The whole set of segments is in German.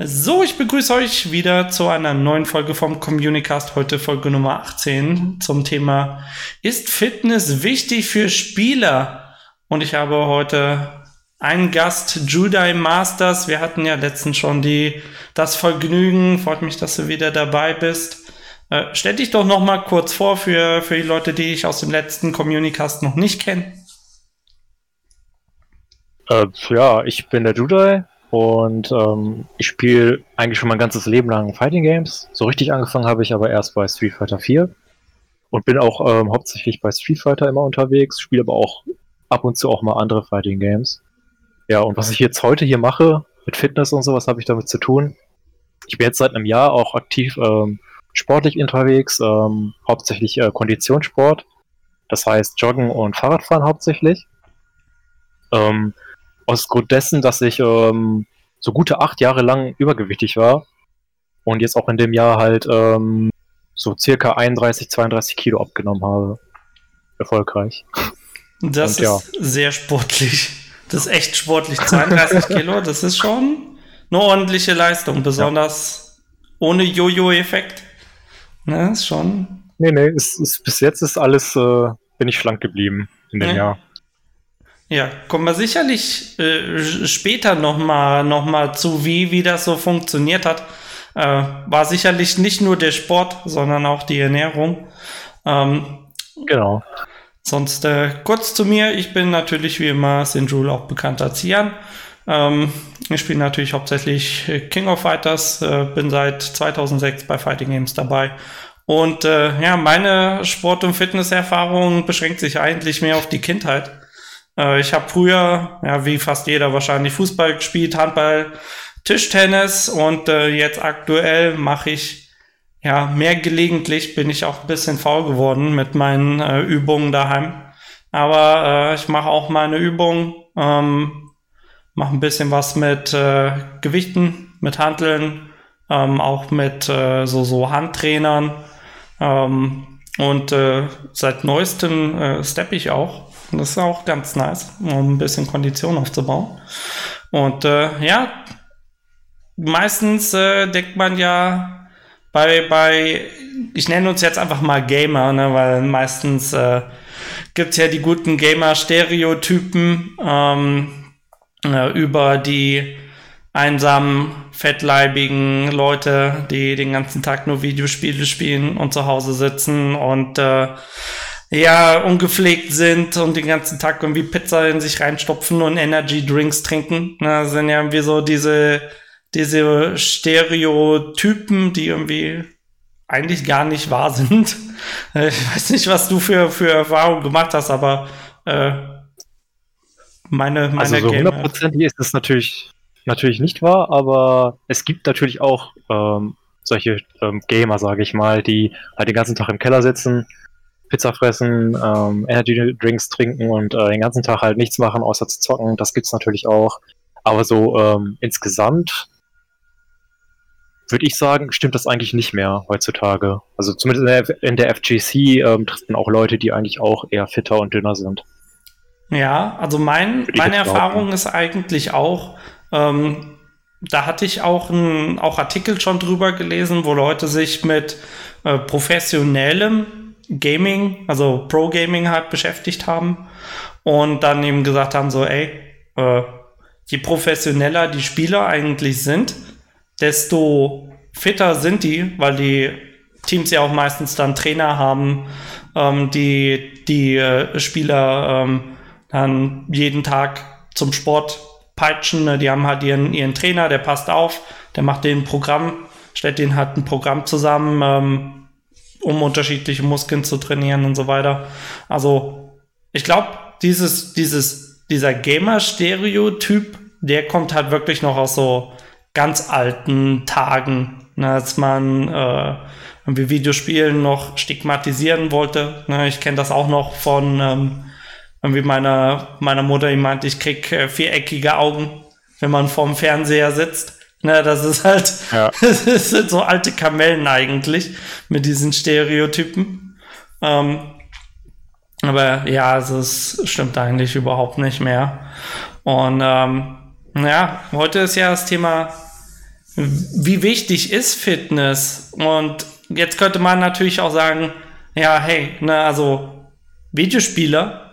So, ich begrüße euch wieder zu einer neuen Folge vom Communicast. Heute Folge Nummer 18 zum Thema Ist Fitness wichtig für Spieler? Und ich habe heute einen Gast, Judai Masters. Wir hatten ja letztens schon die, das Vergnügen. Freut mich, dass du wieder dabei bist. Äh, stell dich doch noch mal kurz vor für, für die Leute, die ich aus dem letzten Communicast noch nicht kenne. Äh, ja, ich bin der Judai, und ähm, ich spiele eigentlich schon mein ganzes Leben lang Fighting Games. So richtig angefangen habe ich aber erst bei Street Fighter 4 und bin auch ähm, hauptsächlich bei Street Fighter immer unterwegs, spiele aber auch ab und zu auch mal andere Fighting Games. Ja, und was ich jetzt heute hier mache, mit Fitness und sowas habe ich damit zu tun. Ich bin jetzt seit einem Jahr auch aktiv ähm, sportlich unterwegs, ähm, hauptsächlich äh, Konditionssport. Das heißt Joggen und Fahrradfahren hauptsächlich. Ähm, aus Grund dessen, dass ich ähm, so gute acht Jahre lang übergewichtig war und jetzt auch in dem Jahr halt ähm, so circa 31, 32 Kilo abgenommen habe. Erfolgreich. Das und, ist ja. sehr sportlich. Das ist echt sportlich. 32 Kilo, das ist schon eine ordentliche Leistung, besonders ja. ohne Jojo-Effekt. Ne, ist schon. Nee, nee, ist, ist, bis jetzt ist alles, äh, bin ich schlank geblieben in dem nee. Jahr. Ja, kommen wir sicherlich äh, später nochmal noch mal zu, wie, wie das so funktioniert hat. Äh, war sicherlich nicht nur der Sport, sondern auch die Ernährung. Ähm, genau. Sonst äh, kurz zu mir. Ich bin natürlich wie immer Sinjul auch bekannt als Jan. Ähm, ich spiele natürlich hauptsächlich King of Fighters, äh, bin seit 2006 bei Fighting Games dabei. Und äh, ja, meine Sport- und Fitnesserfahrung beschränkt sich eigentlich mehr auf die Kindheit. Äh, ich habe früher, ja, wie fast jeder wahrscheinlich, Fußball gespielt, Handball, Tischtennis und äh, jetzt aktuell mache ich ja mehr gelegentlich, bin ich auch ein bisschen faul geworden mit meinen äh, Übungen daheim. Aber äh, ich mache auch meine Übungen, ähm, mache ein bisschen was mit äh, Gewichten, mit Handeln, ähm, auch mit äh, so, so Handtrainern. Ähm, und äh, seit neuestem äh, steppe ich auch das ist auch ganz nice, um ein bisschen Kondition aufzubauen. Und äh, ja, meistens äh, denkt man ja bei, bei, ich nenne uns jetzt einfach mal Gamer, ne, weil meistens äh, gibt es ja die guten Gamer-Stereotypen ähm, äh, über die einsamen, fettleibigen Leute, die den ganzen Tag nur Videospiele spielen und zu Hause sitzen und äh, ja, ungepflegt sind und den ganzen Tag irgendwie Pizza in sich reinstopfen und Energy Drinks trinken. Na, das sind ja irgendwie so diese, diese Stereotypen, die irgendwie eigentlich gar nicht wahr sind. Ich weiß nicht, was du für, für Erfahrungen gemacht hast, aber äh, meine, meine Also so hundertprozentig ist das natürlich, natürlich nicht wahr, aber es gibt natürlich auch ähm, solche ähm, Gamer, sage ich mal, die halt den ganzen Tag im Keller sitzen, Pizza fressen, ähm, Energy Drinks trinken und äh, den ganzen Tag halt nichts machen, außer zu zocken. Das gibt's natürlich auch. Aber so ähm, insgesamt würde ich sagen, stimmt das eigentlich nicht mehr heutzutage. Also zumindest in der, FGC ähm, trifft man auch Leute, die eigentlich auch eher fitter und dünner sind. Ja, also mein, meine Erfahrung ist eigentlich auch, ähm, da hatte ich auch, ein, auch Artikel schon drüber gelesen, wo Leute sich mit äh, professionellem Gaming, also Pro Gaming halt beschäftigt haben und dann eben gesagt haben, so, ey, äh, je professioneller die Spieler eigentlich sind, desto fitter sind die, weil die Teams ja auch meistens dann Trainer haben, ähm, die die äh, Spieler ähm, dann jeden Tag zum Sport peitschen. Ne? Die haben halt ihren, ihren Trainer, der passt auf, der macht den Programm, stellt den halt ein Programm zusammen, ähm, um unterschiedliche Muskeln zu trainieren und so weiter. Also, ich glaube, dieses, dieses, dieser Gamer-Stereotyp, der kommt halt wirklich noch aus so ganz alten Tagen, ne, als man äh, irgendwie Videospielen noch stigmatisieren wollte. Ne, ich kenne das auch noch von ähm, irgendwie meiner, meiner Mutter, die meint, ich krieg äh, viereckige Augen, wenn man vorm Fernseher sitzt. Ne, das ist halt, ja. das sind so alte Kamellen eigentlich mit diesen Stereotypen. Ähm, aber ja, es stimmt eigentlich überhaupt nicht mehr. Und ähm, ja, heute ist ja das Thema wie wichtig ist Fitness? Und jetzt könnte man natürlich auch sagen, ja, hey, ne, also Videospieler,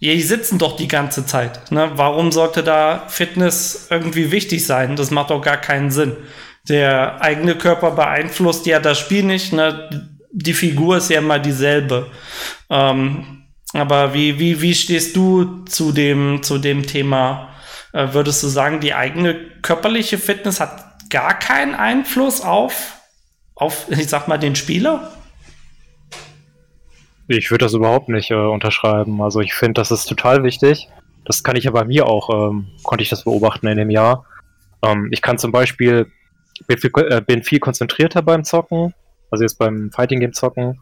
die sitzen doch die ganze Zeit. Ne? Warum sollte da Fitness irgendwie wichtig sein? Das macht doch gar keinen Sinn. Der eigene Körper beeinflusst ja das Spiel nicht. Ne? Die Figur ist ja immer dieselbe. Ähm, aber wie, wie, wie stehst du zu dem, zu dem Thema? Äh, würdest du sagen, die eigene körperliche Fitness hat gar keinen Einfluss auf, auf ich sag mal, den Spieler? Ich würde das überhaupt nicht äh, unterschreiben. Also ich finde, das ist total wichtig. Das kann ich ja bei mir auch, ähm, konnte ich das beobachten in dem Jahr. Ähm, ich kann zum Beispiel, bin viel, äh, bin viel konzentrierter beim Zocken, also jetzt beim Fighting Game Zocken.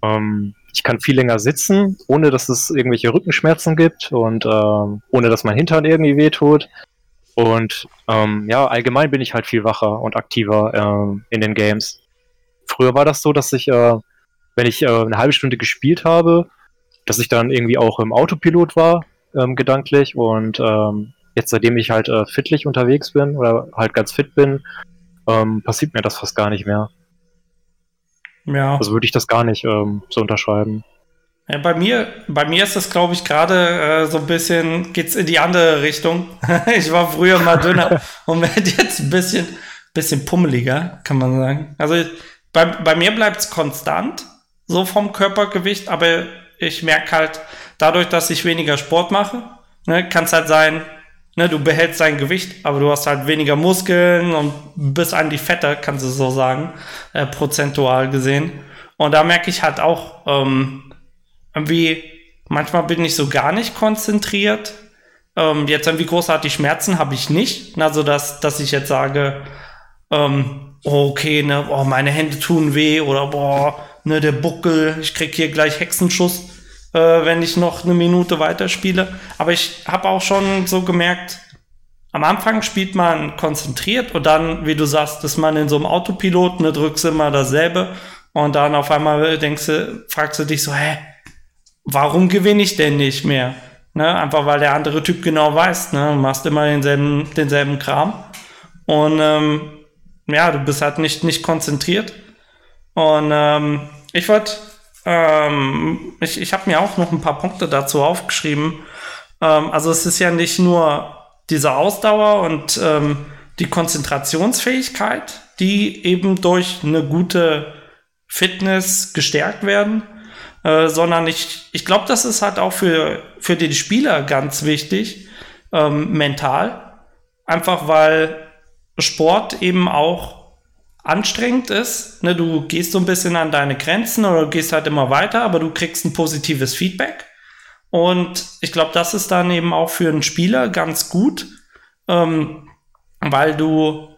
Ähm, ich kann viel länger sitzen, ohne dass es irgendwelche Rückenschmerzen gibt und ähm, ohne dass mein Hintern irgendwie wehtut. Und ähm, ja, allgemein bin ich halt viel wacher und aktiver ähm, in den Games. Früher war das so, dass ich äh, wenn ich äh, eine halbe Stunde gespielt habe, dass ich dann irgendwie auch im Autopilot war, ähm, gedanklich. Und ähm, jetzt, seitdem ich halt äh, fitlich unterwegs bin oder halt ganz fit bin, ähm, passiert mir das fast gar nicht mehr. Ja. Also würde ich das gar nicht ähm, so unterschreiben. Ja, bei mir, bei mir ist das, glaube ich, gerade äh, so ein bisschen, geht's in die andere Richtung. ich war früher mal dünner und werde jetzt ein bisschen, bisschen pummeliger, kann man sagen. Also bei, bei mir bleibt es konstant so vom Körpergewicht, aber ich merke halt, dadurch, dass ich weniger Sport mache, ne, kann es halt sein, ne, du behältst dein Gewicht, aber du hast halt weniger Muskeln und bist eigentlich fetter, kannst du so sagen, äh, prozentual gesehen. Und da merke ich halt auch, ähm, irgendwie, manchmal bin ich so gar nicht konzentriert. Ähm, jetzt irgendwie großartig Schmerzen habe ich nicht. Also, dass, dass ich jetzt sage, ähm, okay, ne, oh, meine Hände tun weh oder boah, ne, der Buckel, ich krieg hier gleich Hexenschuss, äh, wenn ich noch eine Minute weiterspiele. Aber ich habe auch schon so gemerkt, am Anfang spielt man konzentriert und dann, wie du sagst, ist man in so einem Autopilot, ne, drückst immer dasselbe und dann auf einmal denkst du, fragst du dich so, hä, warum gewinne ich denn nicht mehr? Ne, einfach weil der andere Typ genau weiß, ne, machst immer denselben, denselben Kram und ähm, ja, du bist halt nicht, nicht konzentriert und ähm, ich wollte, ähm, ich, ich habe mir auch noch ein paar Punkte dazu aufgeschrieben. Ähm, also es ist ja nicht nur diese Ausdauer und ähm, die Konzentrationsfähigkeit, die eben durch eine gute Fitness gestärkt werden, äh, sondern ich, ich glaube, das ist halt auch für, für den Spieler ganz wichtig, ähm, mental. Einfach weil Sport eben auch anstrengend ist. Ne, du gehst so ein bisschen an deine Grenzen oder gehst halt immer weiter, aber du kriegst ein positives Feedback. Und ich glaube, das ist dann eben auch für einen Spieler ganz gut, ähm, weil du,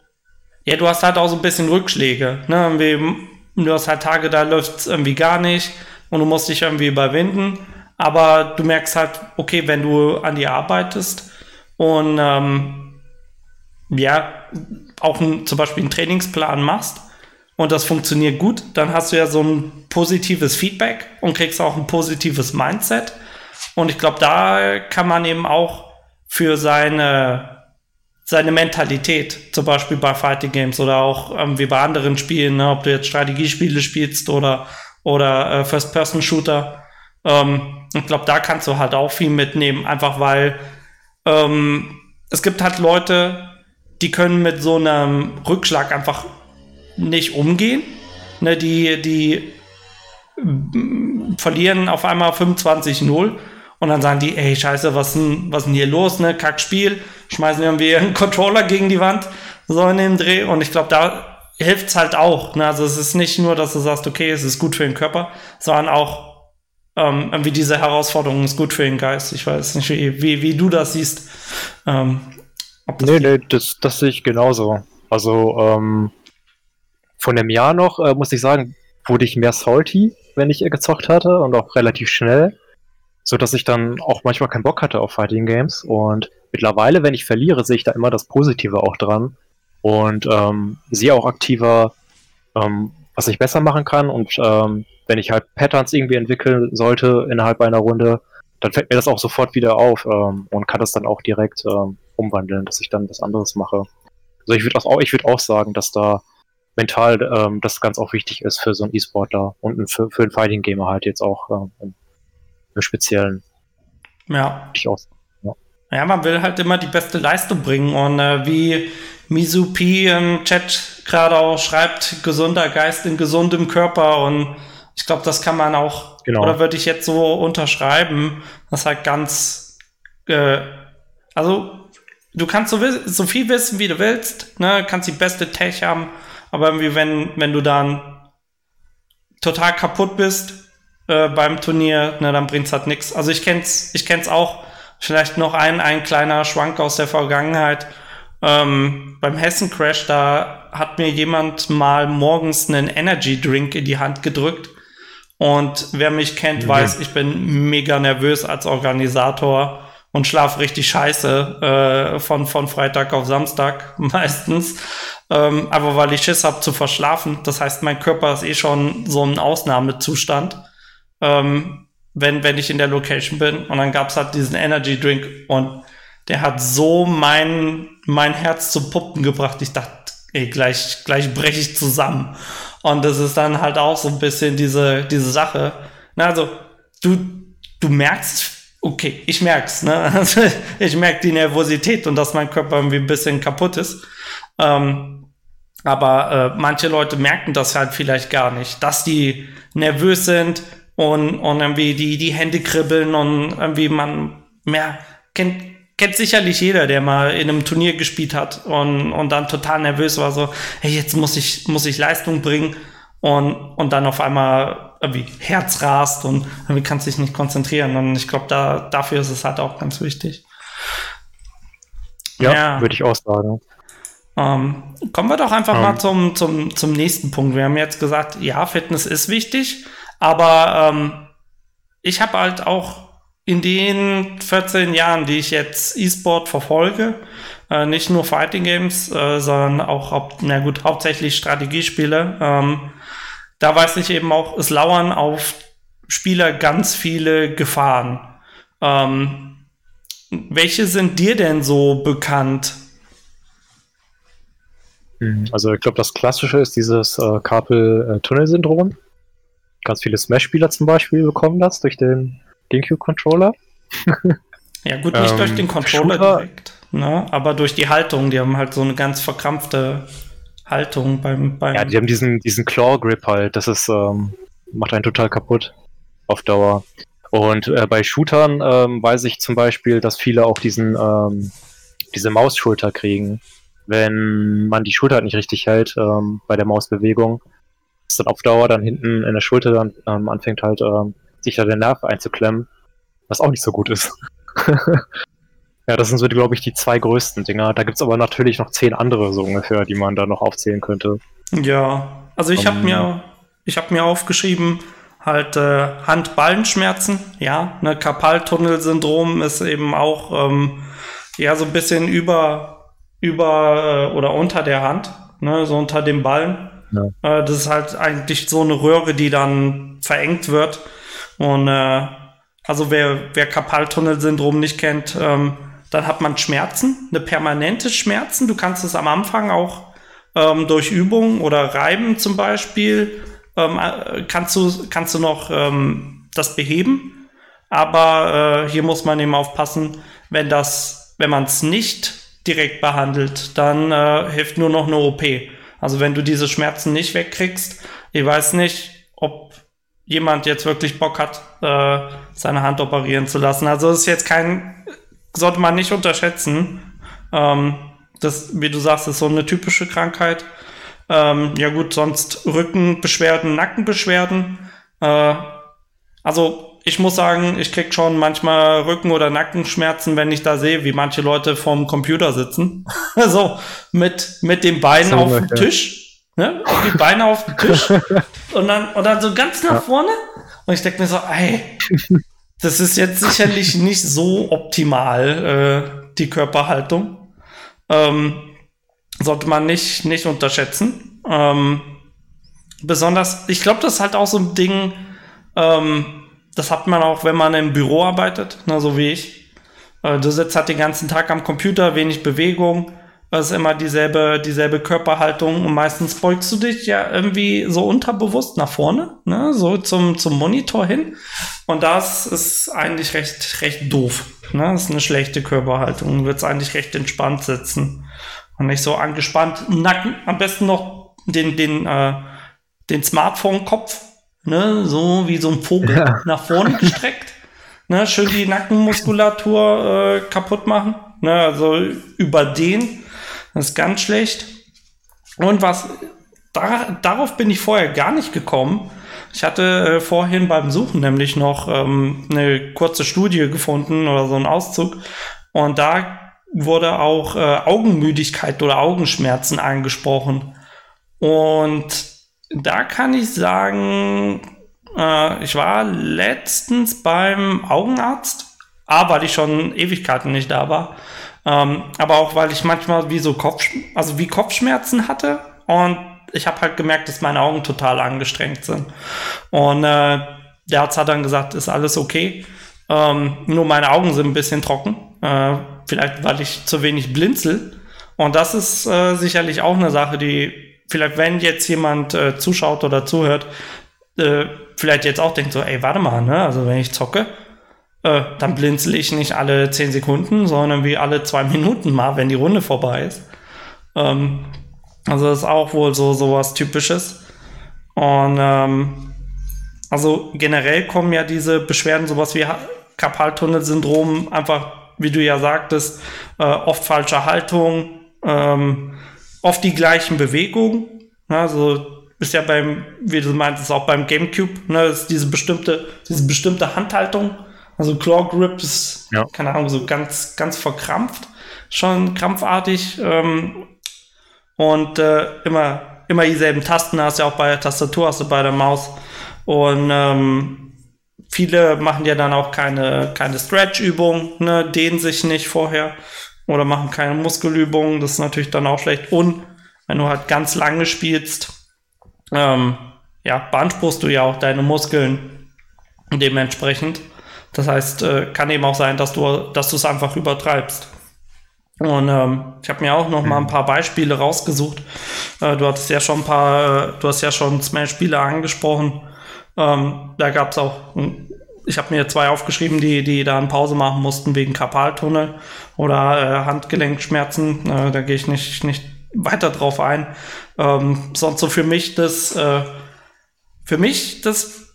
ja, du hast halt auch so ein bisschen Rückschläge. Ne? Du hast halt Tage, da läuft es irgendwie gar nicht und du musst dich irgendwie überwinden. Aber du merkst halt, okay, wenn du an dir arbeitest und ähm, ja, auch ein, zum Beispiel einen Trainingsplan machst und das funktioniert gut, dann hast du ja so ein positives Feedback und kriegst auch ein positives Mindset. Und ich glaube, da kann man eben auch für seine, seine Mentalität, zum Beispiel bei Fighting Games oder auch ähm, wie bei anderen Spielen, ne, ob du jetzt Strategiespiele spielst oder, oder äh, First-Person-Shooter, ähm, ich glaube, da kannst du halt auch viel mitnehmen, einfach weil ähm, es gibt halt Leute, die können mit so einem Rückschlag einfach nicht umgehen. Ne, die, die mm, verlieren auf einmal 25-0 und dann sagen die, ey, scheiße, was denn, was denn hier los, ne? Kackspiel, schmeißen irgendwie einen Controller gegen die Wand, so in dem Dreh. Und ich glaube, da hilft es halt auch. Ne? Also es ist nicht nur, dass du sagst, okay, es ist gut für den Körper, sondern auch ähm, irgendwie diese Herausforderung ist gut für den Geist. Ich weiß nicht, wie, wie, wie du das siehst. Ähm, nee, nee, das, das sehe ich genauso. Also ähm, von dem Jahr noch, äh, muss ich sagen, wurde ich mehr salty, wenn ich gezockt hatte und auch relativ schnell, so dass ich dann auch manchmal keinen Bock hatte auf Fighting Games und mittlerweile, wenn ich verliere, sehe ich da immer das Positive auch dran und ähm, sehe auch aktiver, ähm, was ich besser machen kann und ähm, wenn ich halt Patterns irgendwie entwickeln sollte innerhalb einer Runde, dann fällt mir das auch sofort wieder auf ähm, und kann das dann auch direkt ähm, umwandeln, dass ich dann was anderes mache. Also ich würde auch, ich würde auch sagen, dass da mental ähm, das ganz auch wichtig ist für so einen E-Sportler und für, für einen Fighting Gamer halt jetzt auch ähm, im, Speziellen. Ja. Ich auch, ja. man will halt immer die beste Leistung bringen und äh, wie Misu P im Chat gerade auch schreibt, gesunder Geist in gesundem Körper und ich glaube, das kann man auch, genau. oder würde ich jetzt so unterschreiben, das halt ganz, äh, also du kannst so, so, viel wissen, wie du willst, ne, kannst die beste Tech haben, aber irgendwie, wenn, wenn du dann total kaputt bist äh, beim Turnier, ne, dann bringt's halt nichts. Also ich kenn's, ich kenn's auch, vielleicht noch ein, ein kleiner Schwank aus der Vergangenheit. Ähm, beim Hessen Crash, da hat mir jemand mal morgens einen Energy Drink in die Hand gedrückt. Und wer mich kennt, mhm. weiß, ich bin mega nervös als Organisator und schlaf richtig scheiße äh, von, von Freitag auf Samstag meistens. Ähm, aber weil ich Schiss habe zu verschlafen. Das heißt, mein Körper ist eh schon so ein Ausnahmezustand. Ähm, wenn, wenn ich in der Location bin. Und dann gab's halt diesen Energy Drink und der hat so mein, mein Herz zu Puppen gebracht. Ich dachte, ey, gleich, gleich breche ich zusammen. Und das ist dann halt auch so ein bisschen diese, diese Sache. Na, also, du, du merkst, okay, ich merk's, ne? Also, ich merke die Nervosität und dass mein Körper irgendwie ein bisschen kaputt ist. Ähm, aber äh, manche Leute merken das halt vielleicht gar nicht, dass die nervös sind und, und irgendwie die, die Hände kribbeln und irgendwie man mehr kennt, kennt sicherlich jeder, der mal in einem Turnier gespielt hat und, und dann total nervös war, so, hey, jetzt muss ich, muss ich Leistung bringen und, und dann auf einmal irgendwie Herz rast und irgendwie kannst dich nicht konzentrieren. Und ich glaube, da, dafür ist es halt auch ganz wichtig. Ja, ja. würde ich auch sagen. Ähm, kommen wir doch einfach um. mal ähm. zum, zum, zum nächsten Punkt. Wir haben jetzt gesagt, ja, Fitness ist wichtig, aber ähm, ich habe halt auch in den 14 Jahren, die ich jetzt E-Sport verfolge, äh, nicht nur Fighting Games, äh, sondern auch, na gut, hauptsächlich Strategiespiele, ähm, da weiß ich eben auch, es lauern auf Spieler ganz viele Gefahren. Ähm, welche sind dir denn so bekannt? Also ich glaube, das Klassische ist dieses äh, Carpel-Tunnel-Syndrom. Ganz viele Smash-Spieler zum Beispiel bekommen das durch den GameCube-Controller. ja, gut, nicht ähm, durch den Controller Shooter. direkt, ne? aber durch die Haltung. Die haben halt so eine ganz verkrampfte Haltung beim. beim ja, die haben diesen, diesen Claw-Grip halt. Das ist, ähm, macht einen total kaputt auf Dauer. Und äh, bei Shootern ähm, weiß ich zum Beispiel, dass viele auch diesen, ähm, diese Mausschulter kriegen. Wenn man die Schulter halt nicht richtig hält ähm, bei der Mausbewegung, ist dann auf Dauer dann hinten in der Schulter dann ähm, anfängt halt ähm, sich da der Nerv einzuklemmen, was auch nicht so gut ist. ja, das sind so, glaube ich, die zwei größten Dinger. Da gibt es aber natürlich noch zehn andere so ungefähr, die man da noch aufzählen könnte. Ja, also ich habe ähm, mir, ich habe mir aufgeschrieben, halt äh, Handballenschmerzen, ja, ne, Karpaltunnelsyndrom ist eben auch ähm, ja so ein bisschen über über äh, oder unter der Hand, ne, so unter dem Ballen. Ja. Äh, das ist halt eigentlich so eine Röhre, die dann verengt wird und äh, also wer, wer Karpaltunnelsyndrom nicht kennt, ähm, dann hat man Schmerzen, eine permanente Schmerzen. Du kannst es am Anfang auch ähm, durch Übungen oder Reiben zum Beispiel, ähm, äh, kannst, du, kannst du noch ähm, das beheben. Aber äh, hier muss man eben aufpassen, wenn wenn man es nicht direkt behandelt, dann äh, hilft nur noch eine OP. Also wenn du diese Schmerzen nicht wegkriegst, ich weiß nicht, ob jemand jetzt wirklich Bock hat, äh, seine Hand operieren zu lassen. Also ist jetzt kein, sollte man nicht unterschätzen. Ähm, das, wie du sagst, ist so eine typische Krankheit. Ähm, ja gut, sonst Rückenbeschwerden, Nackenbeschwerden. Äh, also ich muss sagen, ich krieg schon manchmal Rücken- oder Nackenschmerzen, wenn ich da sehe, wie manche Leute vorm Computer sitzen. so mit, mit den Beinen so auf dem Tisch Ne? Die Beine auf den Tisch und dann, und dann so ganz nach ja. vorne. Und ich denke mir so, ey, das ist jetzt sicherlich nicht so optimal, äh, die Körperhaltung. Ähm, sollte man nicht, nicht unterschätzen. Ähm, besonders, ich glaube, das ist halt auch so ein Ding, ähm, das hat man auch, wenn man im Büro arbeitet, ne, so wie ich. Äh, du sitzt halt den ganzen Tag am Computer, wenig Bewegung Es ist immer dieselbe, dieselbe Körperhaltung und meistens beugst du dich ja irgendwie so unterbewusst nach vorne, ne? so zum, zum Monitor hin. Und das ist eigentlich recht, recht doof. Ne? Das ist eine schlechte Körperhaltung. Du würdest eigentlich recht entspannt sitzen und nicht so angespannt. Nacken, am besten noch den, den, äh, den Smartphone-Kopf, ne? so wie so ein Vogel ja. nach vorne gestreckt. ne? Schön die Nackenmuskulatur äh, kaputt machen. Ne? Also über den das ist ganz schlecht. Und was, da, darauf bin ich vorher gar nicht gekommen. Ich hatte äh, vorhin beim Suchen nämlich noch ähm, eine kurze Studie gefunden oder so einen Auszug. Und da wurde auch äh, Augenmüdigkeit oder Augenschmerzen angesprochen. Und da kann ich sagen, äh, ich war letztens beim Augenarzt, A, weil ich schon Ewigkeiten nicht da war. Ähm, aber auch, weil ich manchmal wie so Kopf, also wie Kopfschmerzen hatte und ich habe halt gemerkt, dass meine Augen total angestrengt sind. Und äh, der Arzt hat dann gesagt, ist alles okay. Ähm, nur meine Augen sind ein bisschen trocken. Äh, vielleicht, weil ich zu wenig blinzel. Und das ist äh, sicherlich auch eine Sache, die vielleicht, wenn jetzt jemand äh, zuschaut oder zuhört, äh, vielleicht jetzt auch denkt so, ey, warte mal, ne? Also wenn ich zocke, äh, dann blinzel ich nicht alle 10 Sekunden, sondern wie alle zwei Minuten mal, wenn die Runde vorbei ist. Ähm, also das ist auch wohl so sowas Typisches. Und ähm, also generell kommen ja diese Beschwerden, sowas wie Karpaltunnelsyndrom, einfach, wie du ja sagtest, äh, oft falsche Haltung, ähm, oft die gleichen Bewegungen. Also ist ja beim, wie du meintest, auch beim GameCube, ne, ist diese bestimmte, diese bestimmte Handhaltung also Claw Grip ist, ja. keine Ahnung, so ganz, ganz verkrampft, schon krampfartig. Ähm, und äh, immer, immer dieselben Tasten hast du ja auch bei der Tastatur, hast du bei der Maus. Und ähm, viele machen ja dann auch keine, keine Stretch-Übung, ne, dehnen sich nicht vorher oder machen keine Muskelübungen. Das ist natürlich dann auch schlecht. Und wenn du halt ganz lange spielst, ähm, ja, beanspruchst du ja auch deine Muskeln dementsprechend. Das heißt, äh, kann eben auch sein, dass du dass du es einfach übertreibst. Und ähm, ich habe mir auch noch mal ein paar Beispiele rausgesucht. Äh, du hattest ja schon ein paar, äh, du hast ja schon Smash-Spiele angesprochen. Ähm, da gab es auch, ich habe mir zwei aufgeschrieben, die, die da eine Pause machen mussten wegen Karpaltunnel oder äh, Handgelenkschmerzen. Äh, da gehe ich nicht, nicht weiter drauf ein. Ähm, sonst so für mich das, äh, für mich das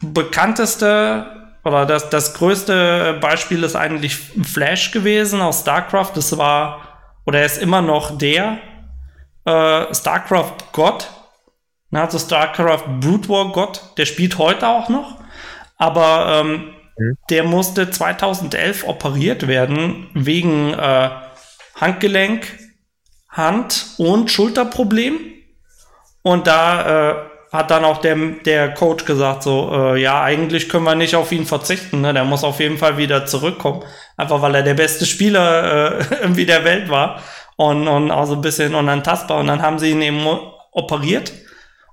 bekannteste oder das, das größte Beispiel ist eigentlich Flash gewesen aus StarCraft. Das war, oder er ist immer noch der äh, StarCraft-Gott. Also StarCraft Brood War Gott. Der spielt heute auch noch. Aber ähm, mhm. der musste 2011 operiert werden wegen äh, Handgelenk, Hand- und Schulterproblem. Und da äh, hat dann auch der, der Coach gesagt, so, äh, ja, eigentlich können wir nicht auf ihn verzichten, ne? der muss auf jeden Fall wieder zurückkommen, einfach weil er der beste Spieler äh, irgendwie der Welt war und, und auch so ein bisschen unantastbar. Und dann haben sie ihn eben operiert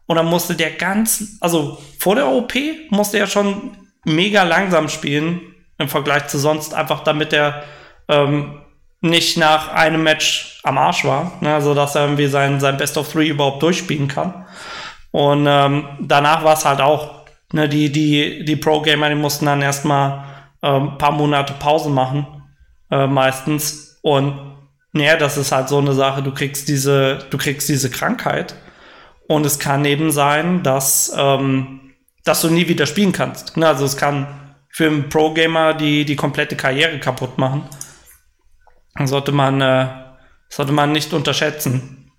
und dann musste der ganz, also vor der OP musste er schon mega langsam spielen im Vergleich zu sonst, einfach damit er ähm, nicht nach einem Match am Arsch war, ne? also dass er irgendwie sein, sein Best of Three überhaupt durchspielen kann. Und ähm, danach war es halt auch, ne, die, die, die Pro-Gamer, die mussten dann erstmal ähm, ein paar Monate Pause machen, äh, meistens. Und naja, das ist halt so eine Sache, du kriegst diese, du kriegst diese Krankheit. Und es kann eben sein, dass, ähm, dass du nie wieder spielen kannst. Ne? Also es kann für einen Pro-Gamer die, die komplette Karriere kaputt machen. Das sollte man, äh, sollte man nicht unterschätzen.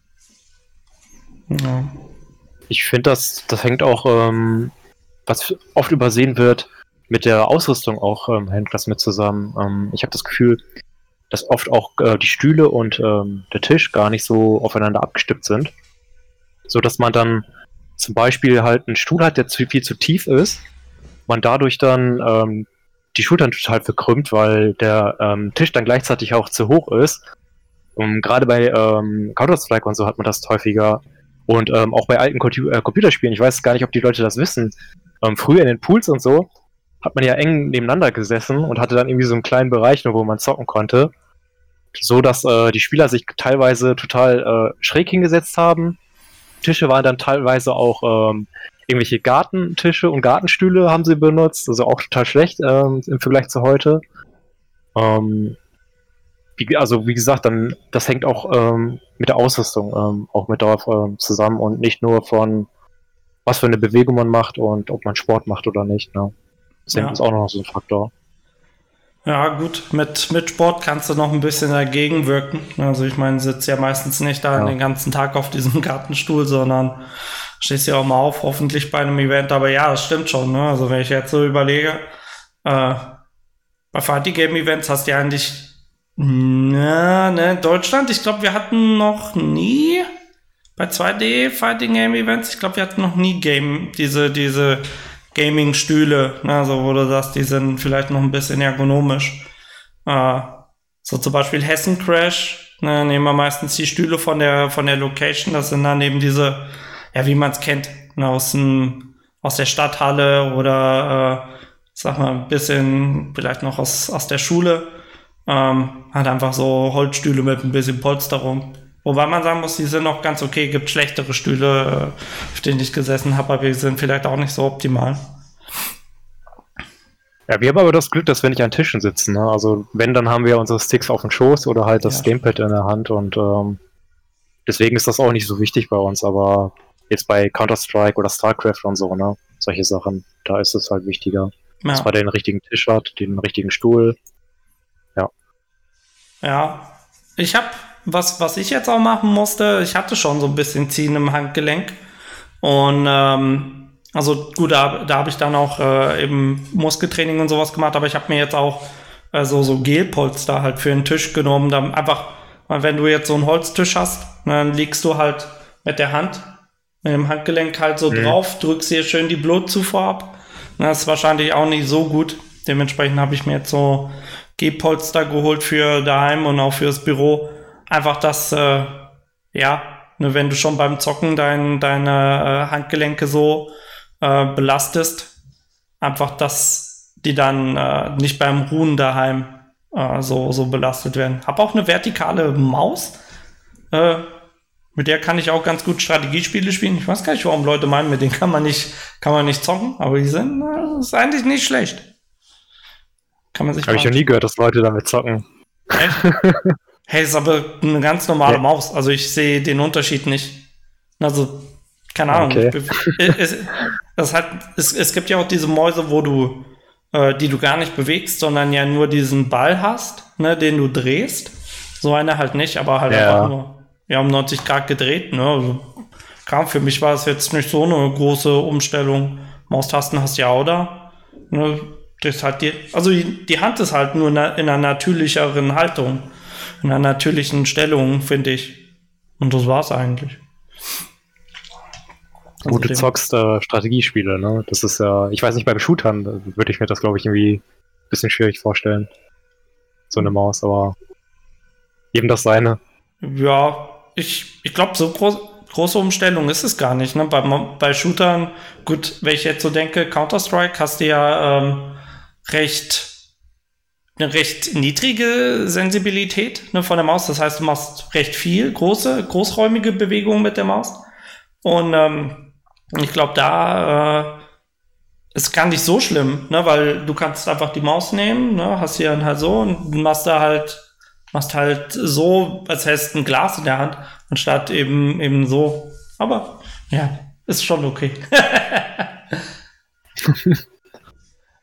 Ja ich finde, das, das hängt auch, ähm, was oft übersehen wird, mit der Ausrüstung auch ähm, hängt das mit zusammen. Ähm, ich habe das Gefühl, dass oft auch äh, die Stühle und ähm, der Tisch gar nicht so aufeinander abgestimmt sind. So dass man dann zum Beispiel halt einen Stuhl hat, der zu, viel zu tief ist, man dadurch dann ähm, die Schultern total verkrümmt, weil der ähm, Tisch dann gleichzeitig auch zu hoch ist. Gerade bei ähm, Counter-Strike und so hat man das häufiger, und ähm, auch bei alten Compu äh, Computerspielen, ich weiß gar nicht, ob die Leute das wissen, ähm, früher in den Pools und so, hat man ja eng nebeneinander gesessen und hatte dann irgendwie so einen kleinen Bereich, nur wo man zocken konnte. so, dass äh, die Spieler sich teilweise total äh, schräg hingesetzt haben. Tische waren dann teilweise auch ähm, irgendwelche Gartentische und Gartenstühle haben sie benutzt, also auch total schlecht ähm, im Vergleich zu heute. Ähm, wie, also wie gesagt, dann das hängt auch ähm, mit der Ausrüstung ähm, auch mit darauf ähm, zusammen und nicht nur von was für eine Bewegung man macht und ob man Sport macht oder nicht. Ne? Das ja. ist auch noch so ein Faktor. Ja, gut, mit, mit Sport kannst du noch ein bisschen dagegen wirken. Also ich meine, sitzt ja meistens nicht da ja. den ganzen Tag auf diesem Gartenstuhl, sondern stehst ja auch mal auf, hoffentlich bei einem Event. Aber ja, das stimmt schon. Ne? Also wenn ich jetzt so überlege, äh, bei Party Game Events hast du ja eigentlich, na, ne, Deutschland, ich glaube, wir hatten noch nie bei 2D Fighting Game Events, ich glaube, wir hatten noch nie Game, diese, diese Gaming-Stühle, ne, also wo du sagst, die sind vielleicht noch ein bisschen ergonomisch. Äh, so zum Beispiel Hessen Crash, ne, nehmen wir meistens die Stühle von der, von der Location, das sind dann eben diese, ja, wie man es kennt, ne, aus, dem, aus der Stadthalle oder, äh, sag mal, ein bisschen vielleicht noch aus, aus der Schule. Ähm, hat einfach so Holzstühle mit ein bisschen Polsterung. Wobei man sagen muss, die sind noch ganz okay. Gibt schlechtere Stühle, äh, auf denen ich gesessen habe, aber die sind vielleicht auch nicht so optimal. Ja, wir haben aber das Glück, dass wir nicht an Tischen sitzen. Ne? Also wenn, dann haben wir unsere Sticks auf dem Schoß oder halt das ja. Gamepad in der Hand und ähm, deswegen ist das auch nicht so wichtig bei uns. Aber jetzt bei Counter-Strike oder StarCraft und so, ne? Solche Sachen, da ist es halt wichtiger. Ja. Dass man den richtigen Tisch hat, den richtigen Stuhl. Ja. Ich habe was, was ich jetzt auch machen musste, ich hatte schon so ein bisschen Ziehen im Handgelenk. Und ähm, also gut, da, da habe ich dann auch äh, eben Muskeltraining und sowas gemacht, aber ich habe mir jetzt auch äh, so, so Gelpolster halt für den Tisch genommen. Dann einfach, wenn du jetzt so einen Holztisch hast, dann liegst du halt mit der Hand, mit dem Handgelenk halt so mhm. drauf, drückst hier schön die Blutzufuhr ab. Das ist wahrscheinlich auch nicht so gut. Dementsprechend habe ich mir jetzt so Gehpolster geholt für daheim und auch fürs Büro, einfach das, äh, ja, ne, wenn du schon beim Zocken dein, deine äh, Handgelenke so äh, belastest, einfach, dass die dann äh, nicht beim Ruhen daheim äh, so, so belastet werden. Hab auch eine vertikale Maus. Äh, mit der kann ich auch ganz gut Strategiespiele spielen. Ich weiß gar nicht, warum Leute meinen, mit denen kann man nicht, kann man nicht zocken, aber die sind, ist eigentlich nicht schlecht. Kann man sich Habe ich ja nie gehört, dass Leute damit zocken. Echt? Hey, ist aber eine ganz normale ja. Maus. Also ich sehe den Unterschied nicht. Also, keine Ahnung. Okay. Es, das hat, es, es gibt ja auch diese Mäuse, wo du, äh, die du gar nicht bewegst, sondern ja nur diesen Ball hast, ne, den du drehst. So eine halt nicht, aber halt ja. einfach nur, ja, um 90 Grad gedreht, ne. Also, kam für mich war es jetzt nicht so eine große Umstellung. Maustasten hast du ja auch da. Ne, das halt die, also die, Hand ist halt nur in einer natürlicheren Haltung in einer natürlichen Stellung, finde ich. Und das war's eigentlich. Gute zockst äh, Strategiespiele, ne? Das ist ja, ich weiß nicht, beim Shootern würde ich mir das, glaube ich, irgendwie ein bisschen schwierig vorstellen. So eine Maus, aber eben das seine. Ja, ich, ich glaube, so groß, große Umstellung ist es gar nicht. Ne? Bei, bei Shootern, gut, wenn ich jetzt so denke, Counter-Strike hast du ja ähm, recht eine recht niedrige Sensibilität ne, von der Maus. Das heißt, du machst recht viel große, großräumige Bewegungen mit der Maus. Und ähm, ich glaube, da äh, ist gar nicht so schlimm, ne, weil du kannst einfach die Maus nehmen, ne, hast sie dann halt so und machst da halt, machst halt so, als hättest du ein Glas in der Hand, anstatt eben eben so. Aber ja, ist schon okay.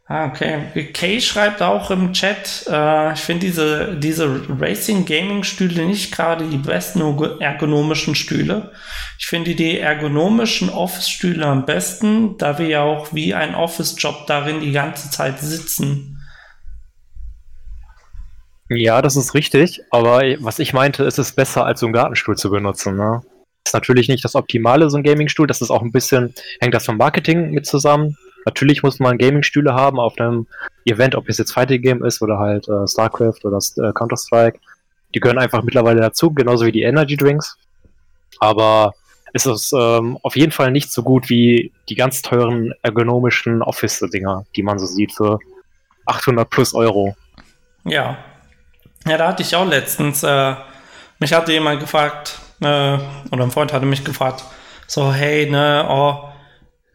Ah, okay. Kay schreibt auch im Chat, äh, ich finde diese, diese Racing Gaming Stühle nicht gerade die besten ergonomischen Stühle. Ich finde die ergonomischen Office Stühle am besten, da wir ja auch wie ein Office Job darin die ganze Zeit sitzen. Ja, das ist richtig, aber was ich meinte, ist es besser als so einen Gartenstuhl zu benutzen. Ne? ist natürlich nicht das Optimale, so ein Gaming-Stuhl. Das ist auch ein bisschen, hängt das vom Marketing mit zusammen. Natürlich muss man Gaming-Stühle haben auf einem Event, ob es jetzt Fighting Game ist oder halt äh, StarCraft oder äh, Counter-Strike. Die gehören einfach mittlerweile dazu, genauso wie die Energy Drinks. Aber es ist ähm, auf jeden Fall nicht so gut wie die ganz teuren ergonomischen Office-Dinger, die man so sieht für 800 plus Euro. Ja. Ja, da hatte ich auch letztens, äh, mich hatte jemand gefragt, äh, oder ein Freund hatte mich gefragt, so, hey, ne, oh,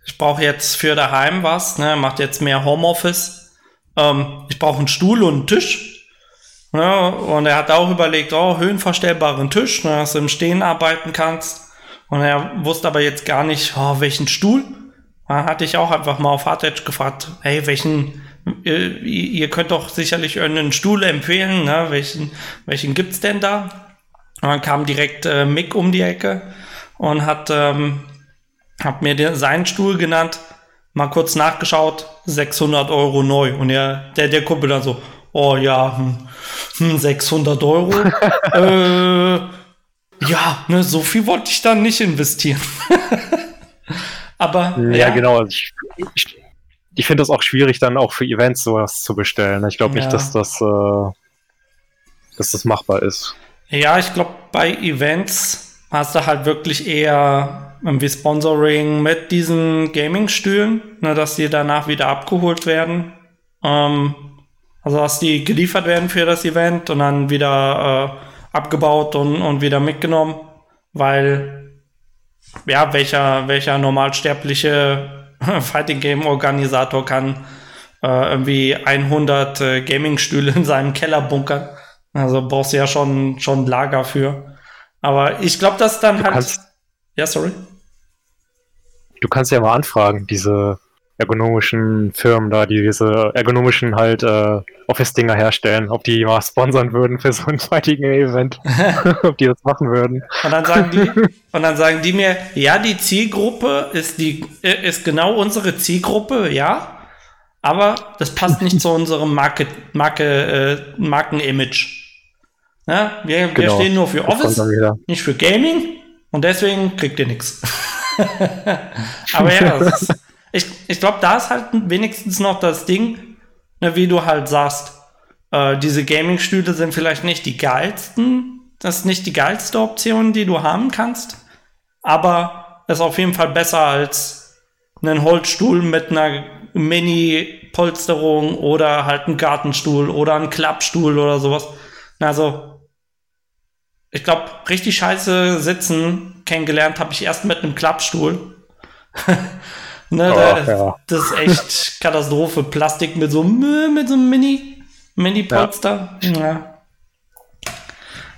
ich brauche jetzt für daheim was, ne, macht jetzt mehr Homeoffice. Ähm, ich brauche einen Stuhl und einen Tisch. Ne, und er hat auch überlegt, oh, höhenverstellbaren Tisch, ne, dass du im Stehen arbeiten kannst. Und er wusste aber jetzt gar nicht, oh, welchen Stuhl. Da hatte ich auch einfach mal auf Hardedge gefragt, hey, welchen, ihr, ihr könnt doch sicherlich einen Stuhl empfehlen, ne? welchen, welchen gibt's denn da? Und dann kam direkt äh, Mick um die Ecke und hat, ähm, hat mir den, seinen Stuhl genannt, mal kurz nachgeschaut, 600 Euro neu. Und er, der, der Kumpel dann so, oh ja, hm, 600 hm, Euro. äh, ja, ne, so viel wollte ich dann nicht investieren. Aber. Ja, ja. genau. Also ich, ich, ich finde das auch schwierig, dann auch für Events sowas zu bestellen. Ich glaube ja. nicht, dass das, äh, dass das machbar ist. Ja, ich glaube, bei Events hast du halt wirklich eher irgendwie Sponsoring mit diesen Gaming-Stühlen, ne, dass die danach wieder abgeholt werden. Ähm, also, dass die geliefert werden für das Event und dann wieder äh, abgebaut und, und wieder mitgenommen, weil ja, welcher, welcher normalsterbliche Fighting Game Organisator kann äh, irgendwie 100 äh, Gaming-Stühle in seinem Keller bunkern? Also brauchst du ja schon, schon Lager für. Aber ich glaube, dass dann du halt. Kannst, ja, sorry. Du kannst ja mal anfragen, diese ergonomischen Firmen da, die diese ergonomischen halt äh, Office-Dinger herstellen, ob die mal sponsern würden für so ein Fighting Event, ob die das machen würden. Und dann sagen die, und dann sagen die mir, ja, die Zielgruppe ist die, ist genau unsere Zielgruppe, ja, aber das passt nicht zu unserem Marke, Marke, äh, Markenimage. Ja, wir, genau. wir stehen nur für Office, nicht für Gaming und deswegen kriegt ihr nichts. aber ja, ist, ich, ich glaube, da ist halt wenigstens noch das Ding, ne, wie du halt sagst, äh, diese Gaming-Stühle sind vielleicht nicht die geilsten, das ist nicht die geilste Option, die du haben kannst, aber ist auf jeden Fall besser als einen Holzstuhl mit einer Mini-Polsterung oder halt einen Gartenstuhl oder einen Klappstuhl oder sowas. Also, ich glaube, richtig scheiße sitzen kennengelernt habe ich erst mit einem Klappstuhl. Ne, oh, da, ja. Das ist echt Katastrophe. Plastik mit so, mit so einem Mini, Mini-Polster. Ja. ja.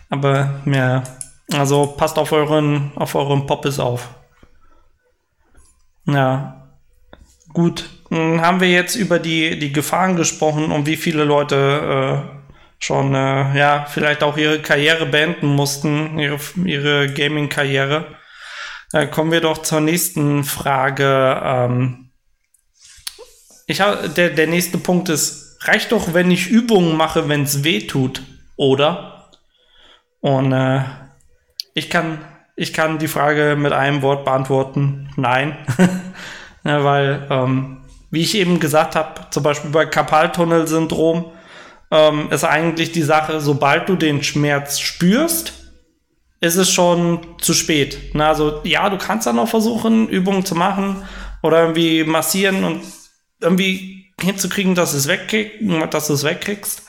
Aber ja, also passt auf euren, auf euren Poppes auf. Ja. Gut. Dann haben wir jetzt über die, die Gefahren gesprochen und wie viele Leute äh, schon, äh, ja, vielleicht auch ihre Karriere beenden mussten, ihre, ihre Gaming-Karriere. Dann kommen wir doch zur nächsten Frage. Ähm, ich hab, der, der nächste Punkt ist, reicht doch, wenn ich Übungen mache, wenn es weh tut, oder? Und äh, ich, kann, ich kann die Frage mit einem Wort beantworten, nein. ja, weil, ähm, wie ich eben gesagt habe, zum Beispiel bei Karpaltunnelsyndrom, ähm, ist eigentlich die Sache, sobald du den Schmerz spürst, ist es schon zu spät. Na, also ja, du kannst dann noch versuchen, Übungen zu machen oder irgendwie massieren und irgendwie hinzukriegen, dass es wegkriegt, dass du es wegkriegst.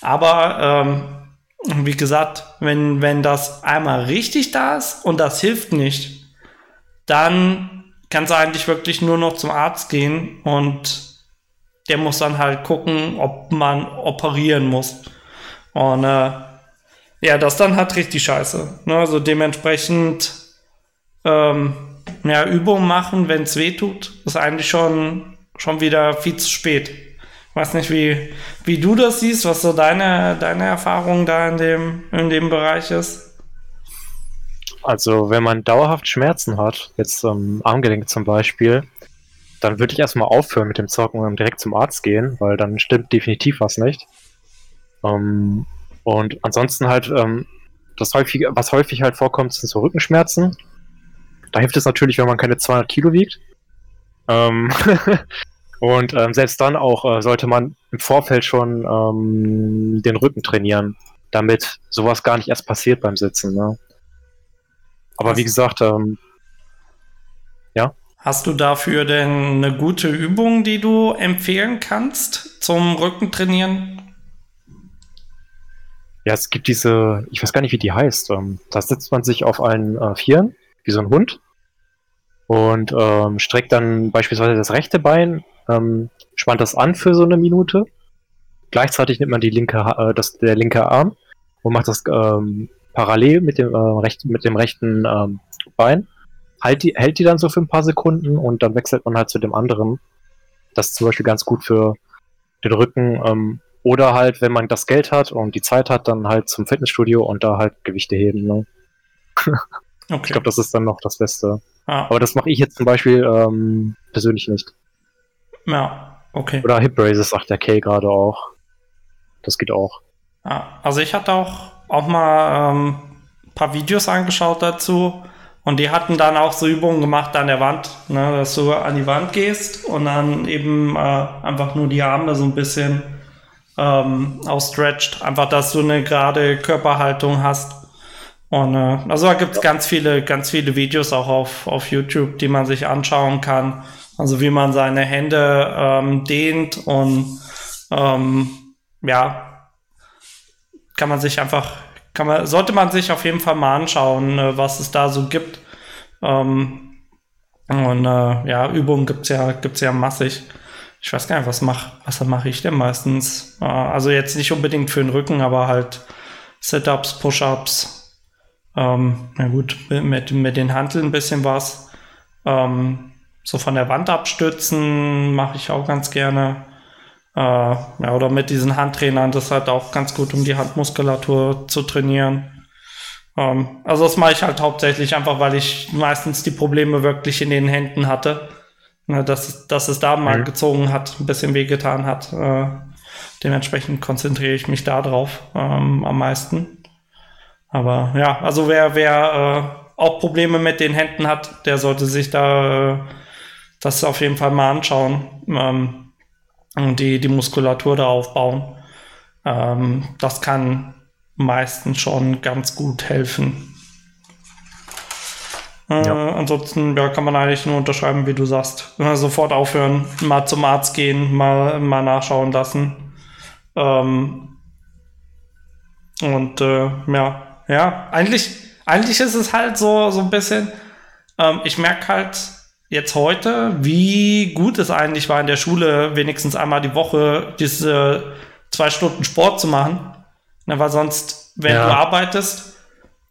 Aber ähm, wie gesagt, wenn, wenn das einmal richtig da ist und das hilft nicht, dann kannst du eigentlich wirklich nur noch zum Arzt gehen und der muss dann halt gucken, ob man operieren muss. Und äh, ja, das dann hat richtig scheiße. Ne? Also dementsprechend ähm, ja, Übungen machen, wenn es weh tut, ist eigentlich schon, schon wieder viel zu spät. Ich weiß nicht, wie, wie du das siehst, was so deine, deine Erfahrung da in dem, in dem Bereich ist. Also, wenn man dauerhaft Schmerzen hat, jetzt am Armgelenk zum Beispiel, dann würde ich erstmal aufhören mit dem Zocken und direkt zum Arzt gehen, weil dann stimmt definitiv was nicht. Ähm, und ansonsten halt, ähm, das häufig, was häufig halt vorkommt, sind so Rückenschmerzen. Da hilft es natürlich, wenn man keine 200 Kilo wiegt. Ähm und ähm, selbst dann auch äh, sollte man im Vorfeld schon ähm, den Rücken trainieren, damit sowas gar nicht erst passiert beim Sitzen. Ne? Aber wie gesagt, ähm, ja. Hast du dafür denn eine gute Übung, die du empfehlen kannst zum Rücken trainieren? Ja, es gibt diese, ich weiß gar nicht, wie die heißt. Ähm, da setzt man sich auf einen äh, Vieren, wie so ein Hund, und ähm, streckt dann beispielsweise das rechte Bein, ähm, spannt das an für so eine Minute. Gleichzeitig nimmt man die linke, äh, das, der linke Arm und macht das ähm, parallel mit dem, äh, recht, mit dem rechten ähm, Bein. Halt die, hält die dann so für ein paar Sekunden und dann wechselt man halt zu dem anderen. Das ist zum Beispiel ganz gut für den Rücken. Ähm, oder halt, wenn man das Geld hat und die Zeit hat, dann halt zum Fitnessstudio und da halt Gewichte heben. Ne? okay. Ich glaube, das ist dann noch das Beste. Ah. Aber das mache ich jetzt zum Beispiel ähm, persönlich nicht. Ja, okay. Oder Hip Raises sagt der Kay gerade auch. Das geht auch. Ja, also ich hatte auch, auch mal ähm, ein paar Videos angeschaut dazu. Und die hatten dann auch so Übungen gemacht an der Wand, ne, dass du an die Wand gehst und dann eben äh, einfach nur die Arme so ein bisschen ähm, ausstretcht. Einfach, dass du eine gerade Körperhaltung hast. Und äh, also da gibt es ganz viele, ganz viele Videos auch auf, auf YouTube, die man sich anschauen kann. Also wie man seine Hände ähm, dehnt und ähm, ja, kann man sich einfach kann man, sollte man sich auf jeden Fall mal anschauen, äh, was es da so gibt. Ähm, und äh, ja, Übungen gibt's ja, gibt's ja massig. Ich weiß gar nicht, was mache was mache ich denn meistens? Äh, also jetzt nicht unbedingt für den Rücken, aber halt Sit-ups, Push-ups. Ähm, na gut, mit, mit den Handeln ein bisschen was. Ähm, so von der Wand abstützen mache ich auch ganz gerne. Äh, ja, oder mit diesen Handtrainern, das ist halt auch ganz gut, um die Handmuskulatur zu trainieren. Ähm, also das mache ich halt hauptsächlich einfach, weil ich meistens die Probleme wirklich in den Händen hatte. Ne, dass, dass es da mal mhm. gezogen hat, ein bisschen wehgetan hat. Äh, dementsprechend konzentriere ich mich da drauf ähm, am meisten. Aber ja, also wer, wer äh, auch Probleme mit den Händen hat, der sollte sich da äh, das auf jeden Fall mal anschauen. Ähm, die, die Muskulatur da aufbauen. Ähm, das kann meistens schon ganz gut helfen. Äh, ja. Ansonsten ja, kann man eigentlich nur unterschreiben, wie du sagst. Sofort aufhören, mal zum Arzt gehen, mal, mal nachschauen lassen. Ähm, und äh, ja, ja, eigentlich, eigentlich ist es halt so, so ein bisschen, ähm, ich merke halt, jetzt heute, wie gut es eigentlich war in der Schule, wenigstens einmal die Woche diese zwei Stunden Sport zu machen. Na, weil sonst, wenn ja. du arbeitest,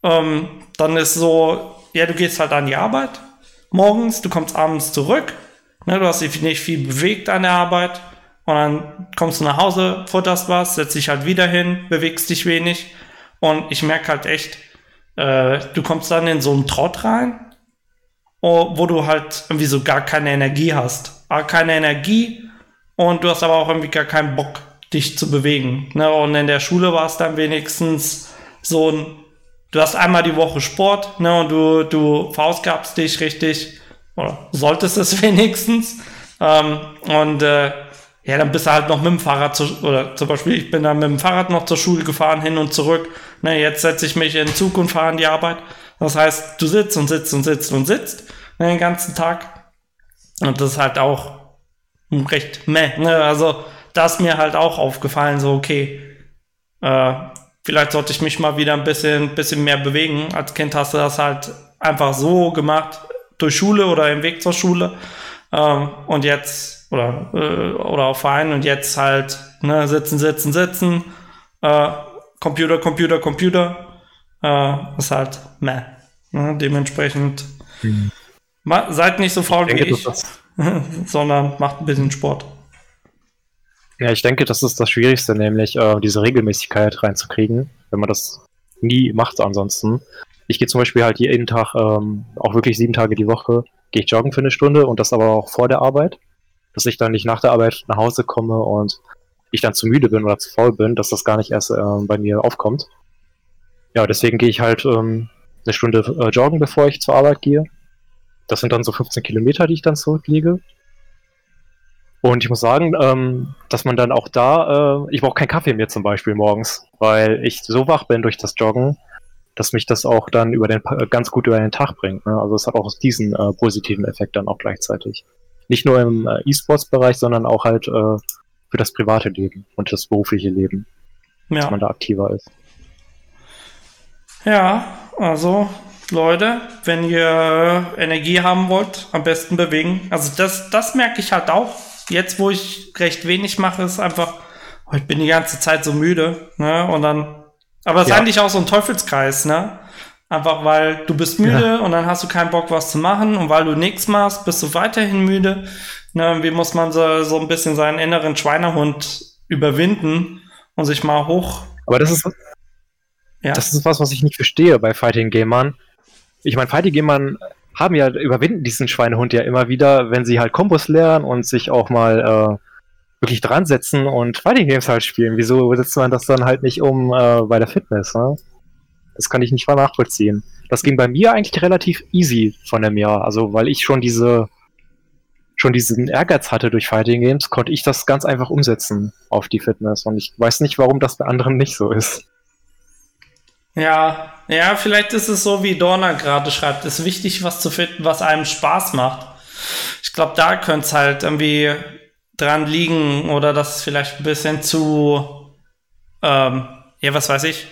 ähm, dann ist so, ja, du gehst halt an die Arbeit morgens, du kommst abends zurück, ne, du hast dich nicht viel bewegt an der Arbeit und dann kommst du nach Hause, futterst was, setzt dich halt wieder hin, bewegst dich wenig und ich merke halt echt, äh, du kommst dann in so einen Trott rein wo du halt irgendwie so gar keine Energie hast. Ah, keine Energie und du hast aber auch irgendwie gar keinen Bock, dich zu bewegen. Ne? Und in der Schule war es dann wenigstens so ein, du hast einmal die Woche Sport ne? und du, du verausgabst dich richtig oder solltest es wenigstens. Ähm, und äh, ja, dann bist du halt noch mit dem Fahrrad zu, oder zum Beispiel, ich bin dann mit dem Fahrrad noch zur Schule gefahren, hin und zurück. Ne, jetzt setze ich mich in den Zug und fahre in die Arbeit. Das heißt, du sitzt und sitzt und sitzt und sitzt den ganzen Tag. Und das ist halt auch recht meh. Ne? Also, da ist mir halt auch aufgefallen, so, okay, äh, vielleicht sollte ich mich mal wieder ein bisschen, bisschen mehr bewegen. Als Kind hast du das halt einfach so gemacht, durch Schule oder im Weg zur Schule. Ähm, und jetzt, oder, äh, oder auf Verein und jetzt halt, ne, sitzen, sitzen, sitzen, äh, Computer, Computer, Computer, äh, ist halt meh. Ne? Dementsprechend mhm. Seid nicht so faul ich denke, wie ich, sondern macht ein bisschen Sport. Ja, ich denke, das ist das Schwierigste, nämlich äh, diese Regelmäßigkeit reinzukriegen, wenn man das nie macht ansonsten. Ich gehe zum Beispiel halt jeden Tag, ähm, auch wirklich sieben Tage die Woche, gehe ich joggen für eine Stunde und das aber auch vor der Arbeit, dass ich dann nicht nach der Arbeit nach Hause komme und ich dann zu müde bin oder zu faul bin, dass das gar nicht erst äh, bei mir aufkommt. Ja, deswegen gehe ich halt ähm, eine Stunde äh, joggen, bevor ich zur Arbeit gehe das sind dann so 15 Kilometer, die ich dann zurücklege. Und ich muss sagen, ähm, dass man dann auch da, äh, ich brauche keinen Kaffee mehr zum Beispiel morgens, weil ich so wach bin durch das Joggen, dass mich das auch dann über den ganz gut über den Tag bringt. Ne? Also es hat auch diesen äh, positiven Effekt dann auch gleichzeitig. Nicht nur im äh, E-Sports-Bereich, sondern auch halt äh, für das private Leben und das berufliche Leben, ja. dass man da aktiver ist. Ja, also Leute, wenn ihr Energie haben wollt, am besten bewegen. Also das, das merke ich halt auch. Jetzt, wo ich recht wenig mache, ist einfach, oh, ich bin die ganze Zeit so müde, ne? Und dann, aber es ja. ist eigentlich auch so ein Teufelskreis, ne? Einfach weil du bist müde ja. und dann hast du keinen Bock, was zu machen und weil du nichts machst, bist du weiterhin müde. Ne? Wie muss man so, so ein bisschen seinen inneren Schweinehund überwinden und sich mal hoch. Aber das ist, ja. das ist was, was ich nicht verstehe bei Fighting Gamern. Ich meine, Fighting Gamern haben ja, überwinden diesen Schweinehund ja immer wieder, wenn sie halt Kombos lernen und sich auch mal äh, wirklich dran setzen und Fighting Games halt spielen. Wieso setzt man das dann halt nicht um äh, bei der Fitness? Ne? Das kann ich nicht mal nachvollziehen. Das ging bei mir eigentlich relativ easy von dem Jahr. Also, weil ich schon diese, schon diesen Ehrgeiz hatte durch Fighting Games, konnte ich das ganz einfach umsetzen auf die Fitness. Und ich weiß nicht, warum das bei anderen nicht so ist. Ja, ja, vielleicht ist es so, wie Dorna gerade schreibt. Es ist wichtig, was zu finden, was einem Spaß macht. Ich glaube, da könnte es halt irgendwie dran liegen oder das vielleicht ein bisschen zu, ähm, ja, was weiß ich,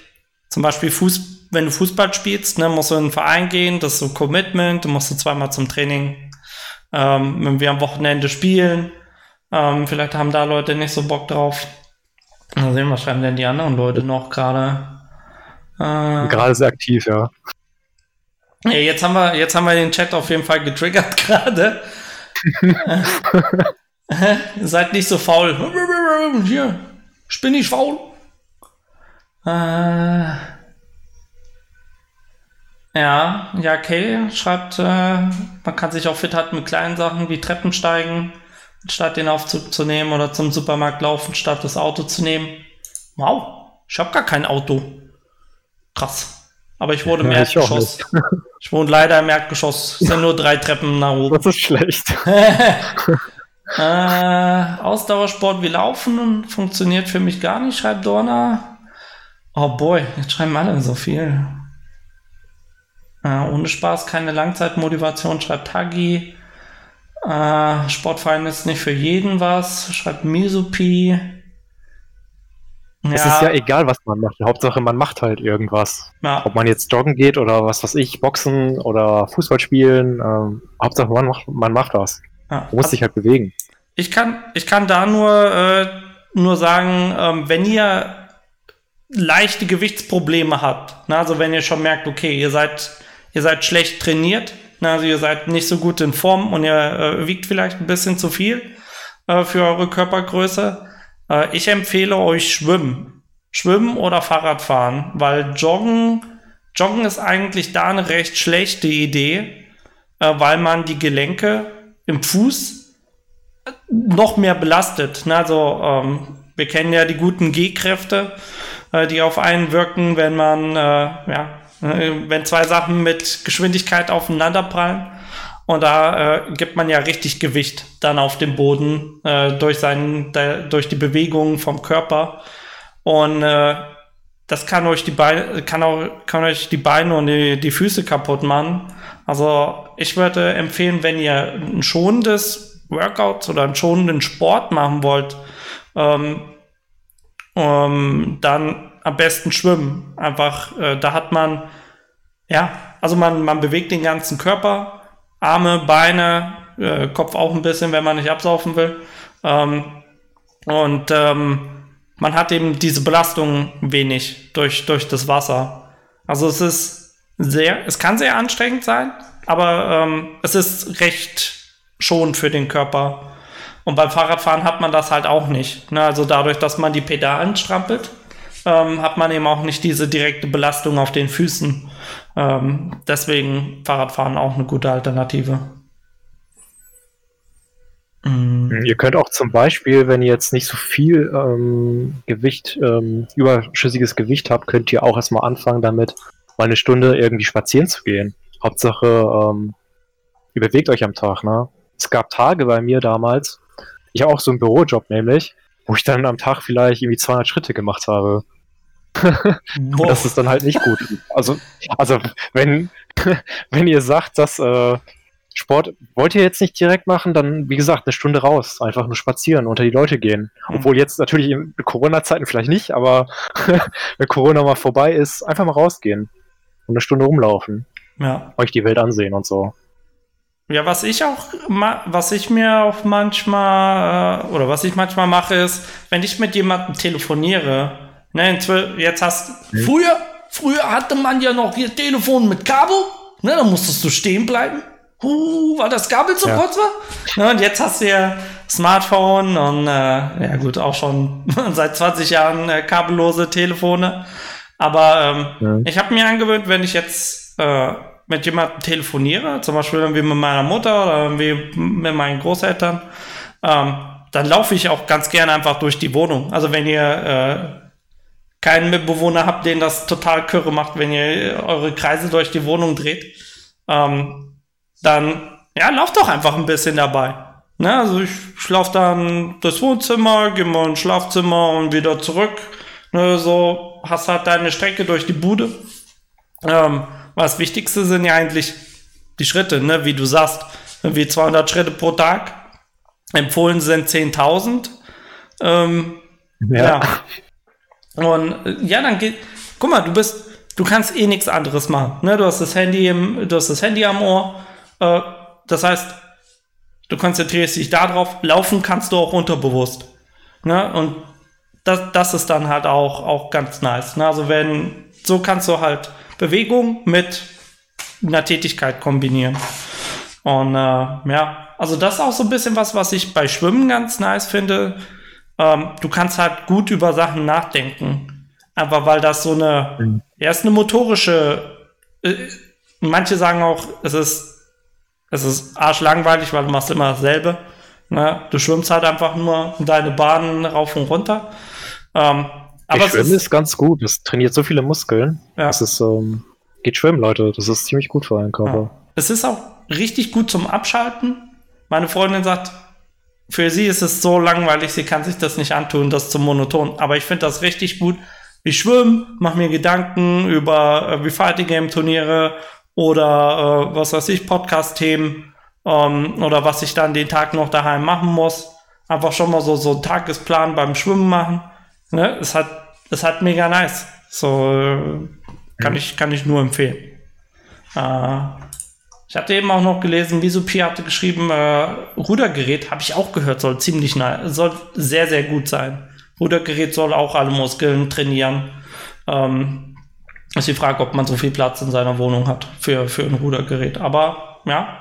zum Beispiel Fuß, wenn du Fußball spielst, ne, musst du in einen Verein gehen, das ist so Commitment, du musst du zweimal zum Training, ähm, wenn wir am Wochenende spielen, ähm, vielleicht haben da Leute nicht so Bock drauf. Mal sehen, was schreiben denn die anderen Leute noch gerade? Äh, gerade sehr aktiv, ja. ja. Jetzt haben wir, jetzt haben wir den Chat auf jeden Fall getriggert gerade. Seid nicht so faul. Hier, ich bin nicht faul. Äh, ja, ja, okay, schreibt, äh, man kann sich auch fit halten mit kleinen Sachen wie Treppen steigen, statt den Aufzug zu nehmen oder zum Supermarkt laufen, statt das Auto zu nehmen. Wow, ich habe gar kein Auto. Krass. Aber ich wurde im ja, Erdgeschoss. Ich, ich wohne leider im Erdgeschoss. Es sind nur drei Treppen nach oben. Das ist schlecht. äh, Ausdauersport wie Laufen funktioniert für mich gar nicht, schreibt Dorna. Oh boy, jetzt schreiben alle so viel. Äh, ohne Spaß keine Langzeitmotivation, schreibt Hagi. Äh, Sportverein ist nicht für jeden was, schreibt Misupi. Ja. Es ist ja egal, was man macht. Hauptsache, man macht halt irgendwas. Ja. Ob man jetzt joggen geht oder was weiß ich, Boxen oder Fußball spielen. Ähm, Hauptsache, man macht, man macht was. Ja. Man muss also, sich halt bewegen. Ich kann, ich kann da nur, äh, nur sagen, ähm, wenn ihr leichte Gewichtsprobleme habt. Na, also wenn ihr schon merkt, okay, ihr seid, ihr seid schlecht trainiert, na, also ihr seid nicht so gut in Form und ihr äh, wiegt vielleicht ein bisschen zu viel äh, für eure Körpergröße. Äh, ich empfehle euch Schwimmen. Schwimmen oder Fahrradfahren, weil Joggen, Joggen ist eigentlich da eine recht schlechte Idee, äh, weil man die Gelenke im Fuß noch mehr belastet. Na, also ähm, wir kennen ja die guten G-Kräfte äh, die auf einen wirken, wenn man, äh, ja, äh, wenn zwei Sachen mit Geschwindigkeit aufeinander prallen. Und da äh, gibt man ja richtig Gewicht dann auf dem Boden äh, durch, seinen, der, durch die Bewegungen vom Körper. Und äh, das kann euch die Beine, kann auch, kann euch die Beine und die, die Füße kaputt machen. Also ich würde empfehlen, wenn ihr ein schonendes Workout oder einen schonenden Sport machen wollt, ähm, ähm, dann am besten schwimmen. Einfach, äh, da hat man, ja, also man, man bewegt den ganzen Körper, Arme, Beine, äh, Kopf auch ein bisschen, wenn man nicht absaufen will. Ähm, und ähm, man hat eben diese Belastung wenig durch, durch das Wasser. Also es ist sehr, es kann sehr anstrengend sein, aber ähm, es ist recht schon für den Körper. Und beim Fahrradfahren hat man das halt auch nicht. Ne? Also dadurch, dass man die Pedalen strampelt, ähm, hat man eben auch nicht diese direkte Belastung auf den Füßen. Ähm, deswegen Fahrradfahren auch eine gute Alternative. Mhm. Ihr könnt auch zum Beispiel, wenn ihr jetzt nicht so viel ähm, Gewicht, ähm, überschüssiges Gewicht habt, könnt ihr auch erstmal anfangen damit, mal eine Stunde irgendwie spazieren zu gehen. Hauptsache, ähm, ihr bewegt euch am Tag, ne? Es gab Tage bei mir damals, ich habe auch so einen Bürojob nämlich, wo ich dann am Tag vielleicht irgendwie 200 Schritte gemacht habe. Das ist dann halt nicht gut. Also, also wenn, wenn ihr sagt, dass äh, Sport wollt ihr jetzt nicht direkt machen, dann wie gesagt eine Stunde raus, einfach nur spazieren, unter die Leute gehen. Mhm. Obwohl jetzt natürlich in Corona-Zeiten vielleicht nicht, aber wenn Corona mal vorbei ist, einfach mal rausgehen. und eine Stunde rumlaufen. Ja. Euch die Welt ansehen und so. Ja, was ich auch, was ich mir auch manchmal, äh, oder was ich manchmal mache, ist, wenn ich mit jemandem telefoniere, ne, jetzt hast, mhm. früher, früher hatte man ja noch hier Telefon mit Kabel, ne, da musstest du stehen bleiben. Uh, weil das Kabel zu ja. kurz war. Ne, und jetzt hast du ja Smartphone und, äh, ja gut, auch schon seit 20 Jahren äh, kabellose Telefone. Aber ähm, ja. ich habe mir angewöhnt, wenn ich jetzt äh, mit jemandem telefoniere, zum Beispiel irgendwie mit meiner Mutter oder irgendwie mit meinen Großeltern, ähm, dann laufe ich auch ganz gerne einfach durch die Wohnung. Also wenn ihr äh, keinen Mitbewohner habt, den das total kürre macht, wenn ihr eure Kreise durch die Wohnung dreht, ähm, dann ja, lauft doch einfach ein bisschen dabei. Ne, also ich schlafe dann das Wohnzimmer, gehe mal ins Schlafzimmer und wieder zurück. Ne, so hast halt deine Strecke durch die Bude. Ähm, das Wichtigste sind ja eigentlich die Schritte, ne? wie du sagst, wie 200 Schritte pro Tag. Empfohlen sind 10.000. Ähm, ja. ja. Und äh, ja, dann geht, guck mal, du bist, du kannst eh nichts anderes machen. Ne? Du hast das Handy im, du hast das Handy am Ohr. Äh, das heißt, du konzentrierst dich darauf. Laufen kannst du auch unterbewusst. Ne? Und das, das ist dann halt auch, auch ganz nice. Ne? Also wenn, so kannst du halt Bewegung mit einer Tätigkeit kombinieren. Und äh, ja, also das ist auch so ein bisschen was, was ich bei Schwimmen ganz nice finde. Ähm, du kannst halt gut über Sachen nachdenken. Einfach weil das so eine, mhm. ja, ist eine motorische, äh, manche sagen auch, es ist, es ist arschlangweilig, weil du machst immer dasselbe. Ne? Du schwimmst halt einfach nur deine Bahnen rauf und runter. Ähm, aber Schwimmen ist, ist, ganz gut. Es trainiert so viele Muskeln. Ja. Es ist, ähm, geht schwimmen, Leute. Das ist ziemlich gut für euren Körper. Ja. Es ist auch richtig gut zum Abschalten. Meine Freundin sagt, für sie ist es so langweilig, sie kann sich das nicht antun, das zu monoton. Aber ich finde das richtig gut. Ich schwimme, mache mir Gedanken über äh, wie Fighting Game Turniere oder äh, was weiß ich, Podcast-Themen ähm, oder was ich dann den Tag noch daheim machen muss. Einfach schon mal so, so einen Tagesplan beim Schwimmen machen. Ne? Es hat, es hat mega nice. So äh, kann ich, kann ich nur empfehlen. Äh, ich hatte eben auch noch gelesen, wieso Pia hatte geschrieben, äh, Rudergerät habe ich auch gehört, soll ziemlich nice, soll sehr, sehr gut sein. Rudergerät soll auch alle Muskeln trainieren. Ähm, ist die Frage, ob man so viel Platz in seiner Wohnung hat für, für ein Rudergerät. Aber ja,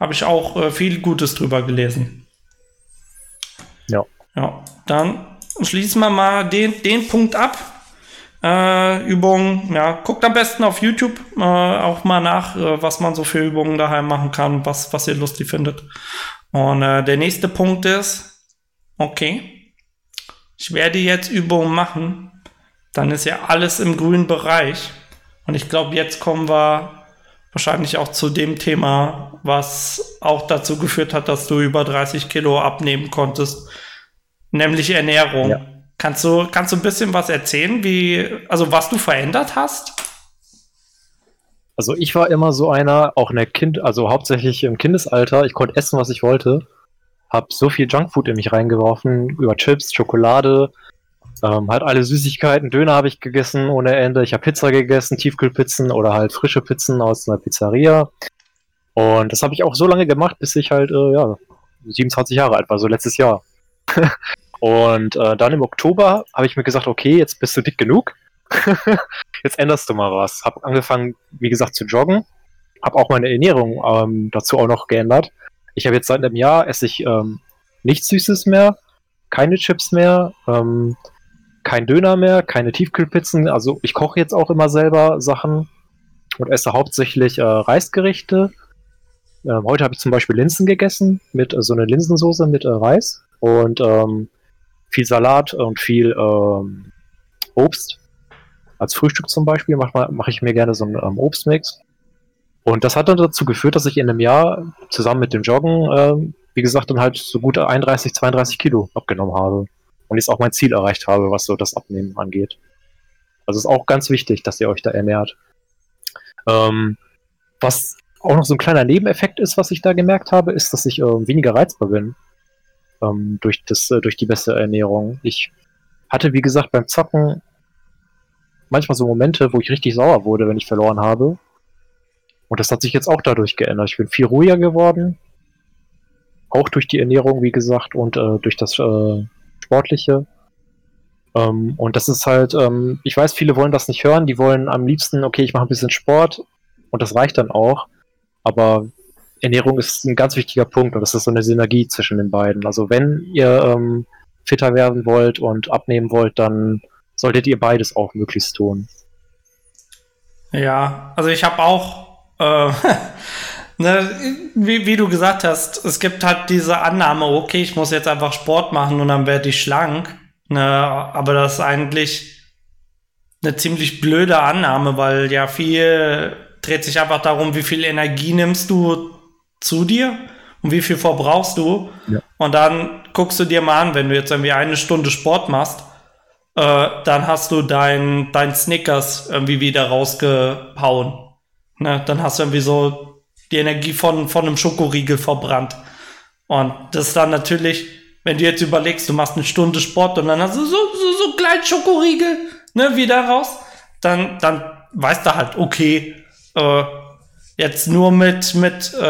habe ich auch äh, viel Gutes drüber gelesen. Ja. Ja, dann schließen wir mal den, den Punkt ab. Äh, Übungen, ja, guckt am besten auf YouTube äh, auch mal nach, äh, was man so für Übungen daheim machen kann, was, was ihr lustig findet. Und äh, der nächste Punkt ist, okay, ich werde jetzt Übungen machen, dann ist ja alles im grünen Bereich. Und ich glaube, jetzt kommen wir wahrscheinlich auch zu dem Thema, was auch dazu geführt hat, dass du über 30 Kilo abnehmen konntest nämlich Ernährung. Ja. Kannst du, kannst du ein bisschen was erzählen, wie, also was du verändert hast? Also ich war immer so einer, auch in der Kind, also hauptsächlich im Kindesalter, ich konnte essen, was ich wollte, habe so viel Junkfood in mich reingeworfen, über Chips, Schokolade, ähm, halt alle Süßigkeiten, Döner habe ich gegessen ohne Ende, ich habe Pizza gegessen, Tiefkühlpizzen oder halt frische Pizzen aus einer Pizzeria. Und das habe ich auch so lange gemacht, bis ich halt, äh, ja, 27 Jahre alt war, so letztes Jahr. Und äh, dann im Oktober habe ich mir gesagt, okay, jetzt bist du dick genug. jetzt änderst du mal was. Habe angefangen, wie gesagt, zu joggen. Habe auch meine Ernährung ähm, dazu auch noch geändert. Ich habe jetzt seit einem Jahr esse ich ähm, nichts Süßes mehr, keine Chips mehr, ähm, kein Döner mehr, keine Tiefkühlpizzen. Also ich koche jetzt auch immer selber Sachen und esse hauptsächlich äh, Reisgerichte. Ähm, heute habe ich zum Beispiel Linsen gegessen mit äh, so einer Linsensoße mit äh, Reis und ähm, viel Salat und viel ähm, Obst. Als Frühstück zum Beispiel mache mach ich mir gerne so einen ähm, Obstmix. Und das hat dann dazu geführt, dass ich in einem Jahr zusammen mit dem Joggen, ähm, wie gesagt, dann halt so gute 31, 32 Kilo abgenommen habe. Und jetzt auch mein Ziel erreicht habe, was so das Abnehmen angeht. Also ist auch ganz wichtig, dass ihr euch da ernährt. Ähm, was auch noch so ein kleiner Nebeneffekt ist, was ich da gemerkt habe, ist, dass ich äh, weniger reizbar bin ähm, durch, das, äh, durch die bessere Ernährung. Ich hatte, wie gesagt, beim Zocken manchmal so Momente, wo ich richtig sauer wurde, wenn ich verloren habe. Und das hat sich jetzt auch dadurch geändert. Ich bin viel ruhiger geworden. Auch durch die Ernährung, wie gesagt, und äh, durch das äh, Sportliche. Ähm, und das ist halt, ähm, ich weiß, viele wollen das nicht hören. Die wollen am liebsten, okay, ich mache ein bisschen Sport und das reicht dann auch. Aber Ernährung ist ein ganz wichtiger Punkt und das ist so eine Synergie zwischen den beiden. Also wenn ihr ähm, fitter werden wollt und abnehmen wollt, dann solltet ihr beides auch möglichst tun. Ja, also ich habe auch, äh, ne, wie, wie du gesagt hast, es gibt halt diese Annahme, okay, ich muss jetzt einfach Sport machen und dann werde ich schlank. Ne, aber das ist eigentlich eine ziemlich blöde Annahme, weil ja viel dreht sich einfach darum, wie viel Energie nimmst du zu dir und wie viel verbrauchst du. Ja. Und dann guckst du dir mal an, wenn du jetzt irgendwie eine Stunde Sport machst, äh, dann hast du dein, dein Snickers irgendwie wieder rausgehauen. Ne? Dann hast du irgendwie so die Energie von, von einem Schokoriegel verbrannt. Und das ist dann natürlich, wenn du jetzt überlegst, du machst eine Stunde Sport und dann hast du so, so, so kleinen Schokoriegel ne, wieder raus, dann, dann weißt du halt, okay, äh, jetzt nur mit, mit äh,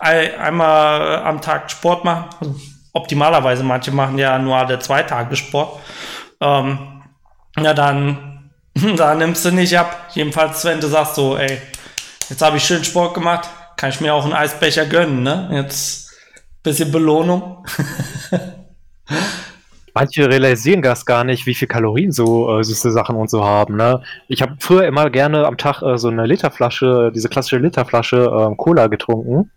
einmal am Tag Sport machen. Also optimalerweise, manche machen ja nur alle zwei Tage Sport. Ähm, ja, dann, dann nimmst du nicht ab. Jedenfalls, wenn du sagst so, ey, jetzt habe ich schön Sport gemacht, kann ich mir auch einen Eisbecher gönnen, ne? Jetzt bisschen Belohnung. Manche realisieren das gar nicht, wie viel Kalorien so äh, süße Sachen und so haben. Ne? Ich habe früher immer gerne am Tag äh, so eine Literflasche, diese klassische Literflasche äh, Cola getrunken.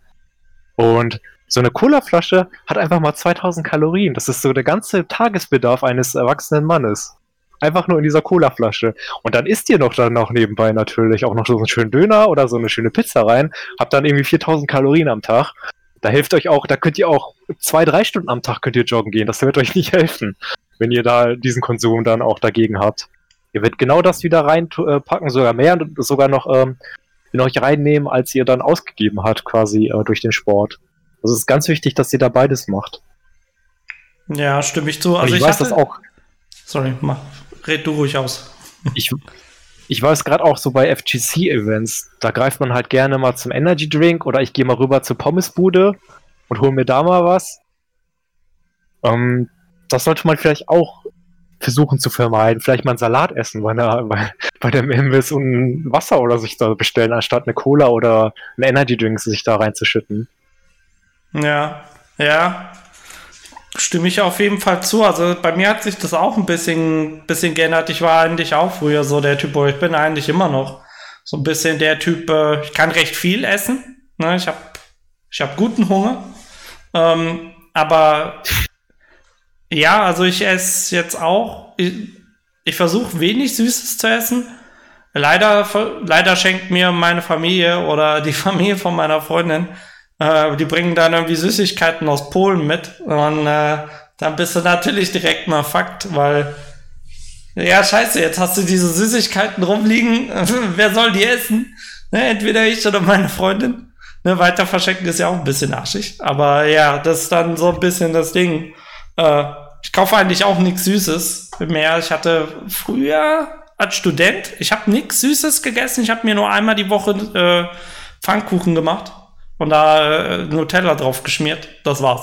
Und so eine Colaflasche hat einfach mal 2000 Kalorien. Das ist so der ganze Tagesbedarf eines erwachsenen Mannes. Einfach nur in dieser Colaflasche. Und dann isst ihr noch dann noch nebenbei natürlich auch noch so einen schönen Döner oder so eine schöne Pizza rein. Habt dann irgendwie 4000 Kalorien am Tag. Da hilft euch auch, da könnt ihr auch zwei, drei Stunden am Tag könnt ihr joggen gehen. Das wird euch nicht helfen, wenn ihr da diesen Konsum dann auch dagegen habt. Ihr werdet genau das wieder reinpacken, sogar mehr und sogar noch ähm, in euch reinnehmen, als ihr dann ausgegeben habt, quasi äh, durch den Sport. Also es ist ganz wichtig, dass ihr da beides macht. Ja, stimme ich zu. Also ich, ich, weiß hatte... das auch. Sorry, mach, red du ruhig aus. Ich, ich weiß gerade auch so bei FGC-Events, da greift man halt gerne mal zum Energy Drink oder ich gehe mal rüber zur Pommesbude und hole mir da mal was. Ähm, das sollte man vielleicht auch versuchen zu vermeiden. Vielleicht mal einen Salat essen bei, einer, bei, bei dem Imbiss und Wasser oder sich da bestellen, anstatt eine Cola oder einen Energy Drink sich da reinzuschütten. Ja, ja, stimme ich auf jeden Fall zu. Also bei mir hat sich das auch ein bisschen, bisschen geändert. Ich war eigentlich auch früher so der Typ, wo ich bin eigentlich immer noch so ein bisschen der Typ, äh, ich kann recht viel essen. Ne? Ich habe ich hab guten Hunger. Ähm, aber ja, also ich esse jetzt auch. Ich, ich versuche wenig Süßes zu essen. Leider, leider schenkt mir meine Familie oder die Familie von meiner Freundin äh, die bringen dann irgendwie Süßigkeiten aus Polen mit. Und äh, dann bist du natürlich direkt mal Fakt, weil ja, scheiße, jetzt hast du diese Süßigkeiten rumliegen. Wer soll die essen? Ne, entweder ich oder meine Freundin. Ne, weiter verschenken ist ja auch ein bisschen arschig. Aber ja, das ist dann so ein bisschen das Ding. Äh, ich kaufe eigentlich auch nichts Süßes mehr. Ich hatte früher als Student, ich habe nichts Süßes gegessen. Ich habe mir nur einmal die Woche äh, Pfannkuchen gemacht und da äh, Nutella drauf geschmiert. Das war's.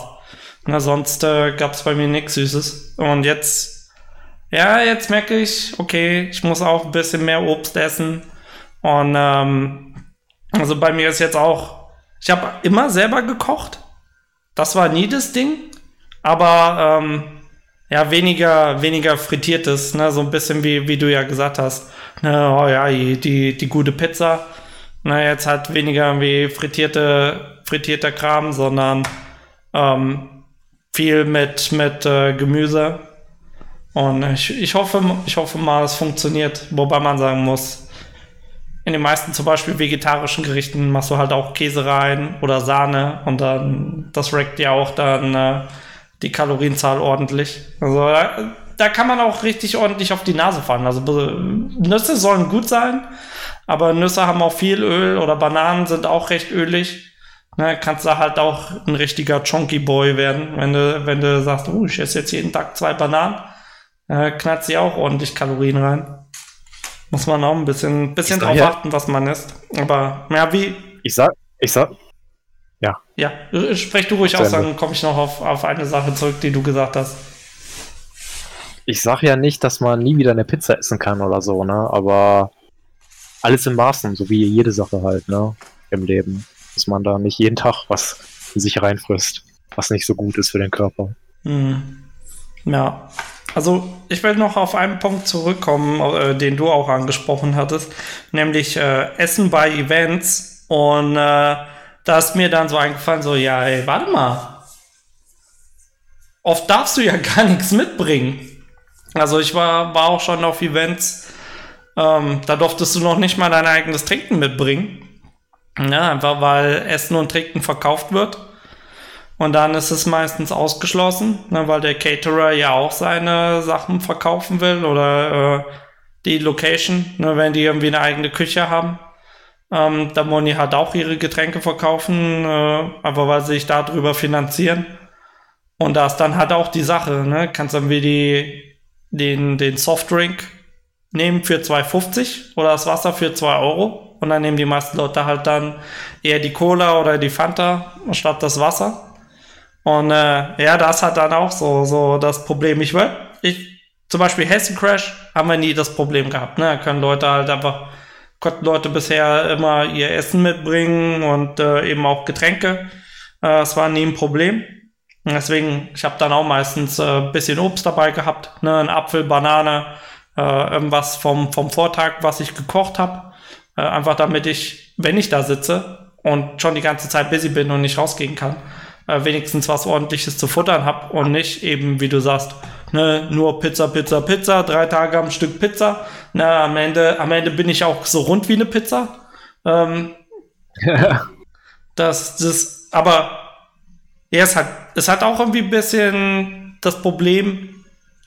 Na, sonst äh, gab's bei mir nichts Süßes. Und jetzt, ja, jetzt merke ich, okay, ich muss auch ein bisschen mehr Obst essen. Und ähm, also bei mir ist jetzt auch, ich habe immer selber gekocht. Das war nie das Ding. Aber ähm, ja, weniger, weniger frittiertes, ne? so ein bisschen wie, wie du ja gesagt hast. Ne, oh ja, die, die, die gute Pizza na, jetzt halt weniger wie frittierte, frittierter Kram, sondern ähm, viel mit, mit äh, Gemüse. Und ich, ich, hoffe, ich hoffe mal, es funktioniert. Wobei man sagen muss, in den meisten zum Beispiel vegetarischen Gerichten machst du halt auch Käse rein oder Sahne und dann, das rackt ja auch dann äh, die Kalorienzahl ordentlich. Also da, da kann man auch richtig ordentlich auf die Nase fallen. Also Nüsse sollen gut sein, aber Nüsse haben auch viel Öl oder Bananen sind auch recht ölig. Ne, kannst du halt auch ein richtiger Chonky Boy werden, wenn du, wenn du sagst, oh, ich esse jetzt jeden Tag zwei Bananen, äh, knallt sie auch ordentlich Kalorien rein. Muss man auch ein bisschen, bisschen drauf ja- achten, was man isst. Aber ja, wie. Ich sag, ich sag, Ja, äh, sprech du ruhig aus, dann komme ich noch auf, auf eine Sache zurück, die du gesagt hast. ich sag ja nicht, dass man nie wieder eine Pizza essen kann oder so, ne? Aber alles im Maßen, so wie jede Sache halt, ne? Im Leben. Dass man da nicht jeden Tag was in sich reinfrisst, was nicht so gut ist für den Körper. Hm. Ja. Also, ich will noch auf einen Punkt zurückkommen, äh, den du auch angesprochen hattest, nämlich äh, Essen bei Events. Und äh, da ist mir dann so eingefallen, so, ja, ey, warte mal. Oft darfst du ja gar nichts mitbringen. Also, ich war, war auch schon auf Events, ähm, da durftest du noch nicht mal dein eigenes Trinken mitbringen. Ja, einfach weil Essen und Trinken verkauft wird. Und dann ist es meistens ausgeschlossen, ne, weil der Caterer ja auch seine Sachen verkaufen will oder äh, die Location, ne, wenn die irgendwie eine eigene Küche haben. Ähm, dann wollen die halt auch ihre Getränke verkaufen, äh, einfach weil sie sich darüber finanzieren. Und da ist dann halt auch die Sache, ne? Kannst irgendwie die, den, den Softdrink nehmen für 2,50 oder das Wasser für 2 Euro. Und dann nehmen die meisten Leute halt dann eher die Cola oder die Fanta statt das Wasser. Und äh, ja, das hat dann auch so, so das Problem. Ich will, ich, zum Beispiel Hessen Crash haben wir nie das Problem gehabt. Ne? Da können Leute halt einfach, konnten Leute bisher immer ihr Essen mitbringen und äh, eben auch Getränke. Äh, das war nie ein Problem. Deswegen, ich habe dann auch meistens äh, ein bisschen Obst dabei gehabt, ne? ein Apfel, Banane, äh, irgendwas vom, vom Vortag, was ich gekocht habe. Äh, einfach damit ich, wenn ich da sitze und schon die ganze Zeit busy bin und nicht rausgehen kann, äh, wenigstens was ordentliches zu futtern habe und nicht eben, wie du sagst, ne, nur Pizza, Pizza, Pizza, drei Tage am Stück Pizza. Na, am Ende, am Ende bin ich auch so rund wie eine Pizza. Ähm, das, das, aber ja, es hat, es hat auch irgendwie ein bisschen das Problem,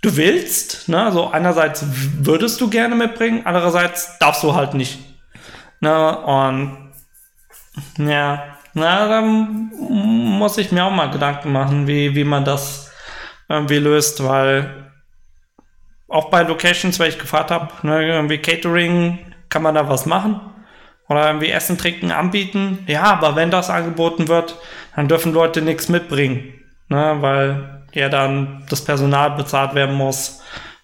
du willst, ne, also einerseits würdest du gerne mitbringen, andererseits darfst du halt nicht. Ne, und ja, na, dann muss ich mir auch mal Gedanken machen, wie, wie man das irgendwie löst, weil auch bei Locations, weil ich gefragt habe, ne, irgendwie Catering, kann man da was machen? Oder irgendwie Essen, Trinken anbieten? Ja, aber wenn das angeboten wird, dann dürfen Leute nichts mitbringen, ne, weil ja dann das Personal bezahlt werden muss.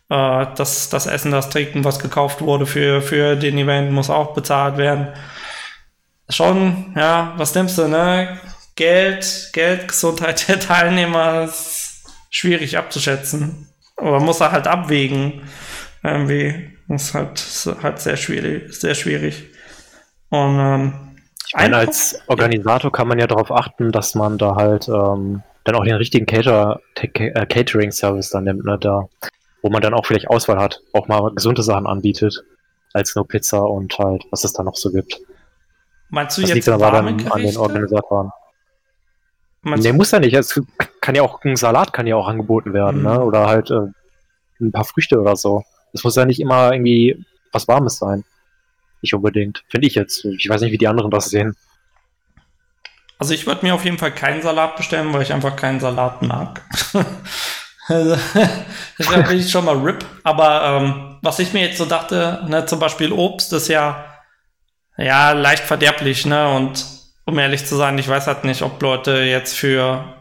Äh, das, das Essen, das Trinken, was gekauft wurde für, für den Event, muss auch bezahlt werden schon, ja, was nimmst du, ne? Geld, Geld, Gesundheit der Teilnehmer ist schwierig abzuschätzen. Aber muss er halt abwägen. Irgendwie. Das ist halt, ist halt sehr schwierig, sehr schwierig. Und ähm, Ich meine, ein als Organisator kann man ja darauf achten, dass man da halt ähm, dann auch den richtigen Cater äh, Catering-Service dann nimmt, ne, da, wo man dann auch vielleicht Auswahl hat, auch mal gesunde Sachen anbietet, als nur Pizza und halt, was es da noch so gibt. meinst du Das jetzt liegt dann aber dann an den Gerichte? Organisatoren. Meinst Nee, muss ja nicht. Es kann ja auch ein Salat kann ja auch angeboten werden, Mhm. ne? Oder halt äh, ein paar Früchte oder so. Es muss ja nicht immer irgendwie was Warmes sein. Nicht unbedingt. Finde ich jetzt. Ich weiß nicht, wie die anderen das sehen. Also ich würde mir auf jeden Fall keinen Salat bestellen, weil ich einfach keinen Salat mag. da bin ich schon mal RIP. Aber ähm, was ich mir jetzt so dachte, ne, zum Beispiel Obst ist ja ja leicht verderblich, ne? Und um ehrlich zu sein, ich weiß halt nicht, ob Leute jetzt für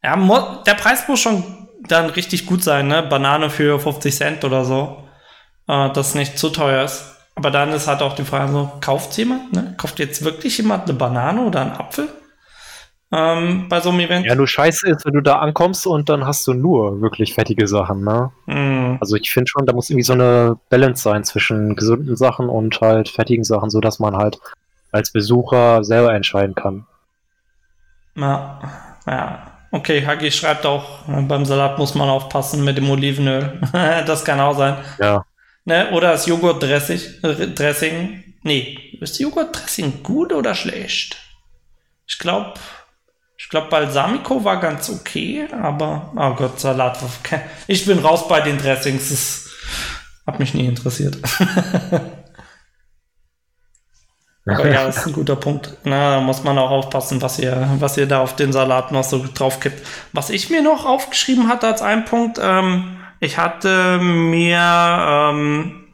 ja, der Preis muss schon dann richtig gut sein, ne? Banane für 50 Cent oder so. Äh, das nicht zu teuer ist. Aber dann ist halt auch die Frage so, kauft jemand, ne? Kauft jetzt wirklich jemand eine Banane oder einen Apfel? Ähm, bei so einem Event? Ja, nur scheiße ist, wenn du da ankommst und dann hast du nur wirklich fettige Sachen, ne? Hm, Also ich finde schon, da muss irgendwie so eine Balance sein zwischen gesunden Sachen und halt fettigen Sachen, so dass man halt als Besucher selber entscheiden kann. ja, ja. Okay, Hagi schreibt auch, beim Salat muss man aufpassen mit dem Olivenöl. das kann auch sein. Ja. Ne? Oder das Joghurtdressing. äh, Dressing. Nee, ist Joghurtdressing gut oder schlecht? Ich glaube, ich glaube, Balsamico war ganz okay, aber, oh Gott, Salat. Ich bin raus bei den Dressings. Das hat mich nie interessiert. Aber ja, das ist ein guter Punkt. Na, da muss man auch aufpassen, was ihr, was ihr da auf den Salat noch so drauf kippt. Was ich mir noch aufgeschrieben hatte als einen Punkt, ähm, ich hatte mir ähm,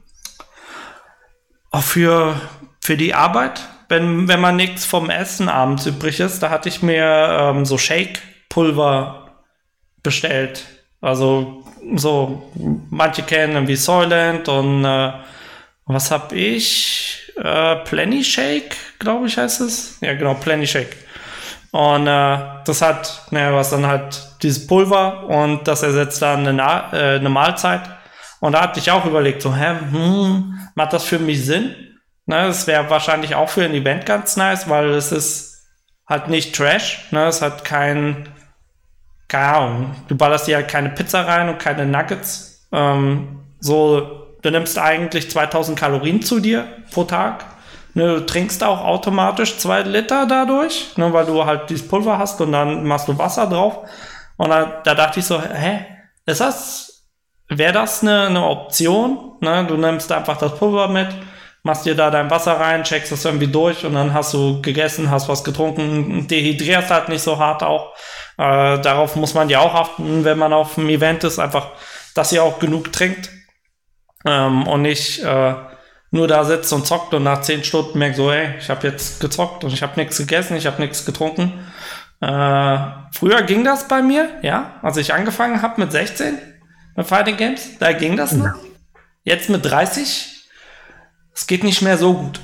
Auch für, für die Arbeit, wenn, wenn man nichts vom Essen abends übrig ist, da hatte ich mir ähm, so Shake-Pulver bestellt. Also so, manche kennen wie Soylent und äh, was hab ich? Äh, Plenty Shake, glaube ich, heißt es. Ja, genau, Plenty Shake. Und äh, das hat, naja, was dann halt dieses Pulver und das ersetzt dann eine, äh, eine Mahlzeit. Und da hatte ich auch überlegt, so, hä, hm, macht das für mich Sinn? Ne, das wäre wahrscheinlich auch für ein Event ganz nice, weil es ist halt nicht Trash. Ne, es hat kein, keine Ahnung, du ballerst dir halt keine Pizza rein und keine Nuggets. Ähm, so, du nimmst eigentlich 2000 Kalorien zu dir pro Tag Ne, du trinkst auch automatisch zwei Liter dadurch, ne, weil du halt dieses Pulver hast und dann machst du Wasser drauf. Und da, da dachte ich so, hä, ist das, wäre das eine, eine Option? Ne, du nimmst einfach das Pulver mit, machst dir da dein Wasser rein, checkst es irgendwie durch und dann hast du gegessen, hast was getrunken, dehydrierst halt nicht so hart auch. Äh, darauf muss man ja auch achten, wenn man auf einem Event ist, einfach, dass ihr auch genug trinkt ähm, und nicht äh, nur da sitzt und zockt und nach zehn Stunden merkt so, ey, ich habe jetzt gezockt und ich habe nichts gegessen, ich habe nichts getrunken. Äh, früher ging das bei mir, ja, als ich angefangen habe mit 16 mit Fighting Games, da ging das noch. Jetzt mit 30, es geht nicht mehr so gut.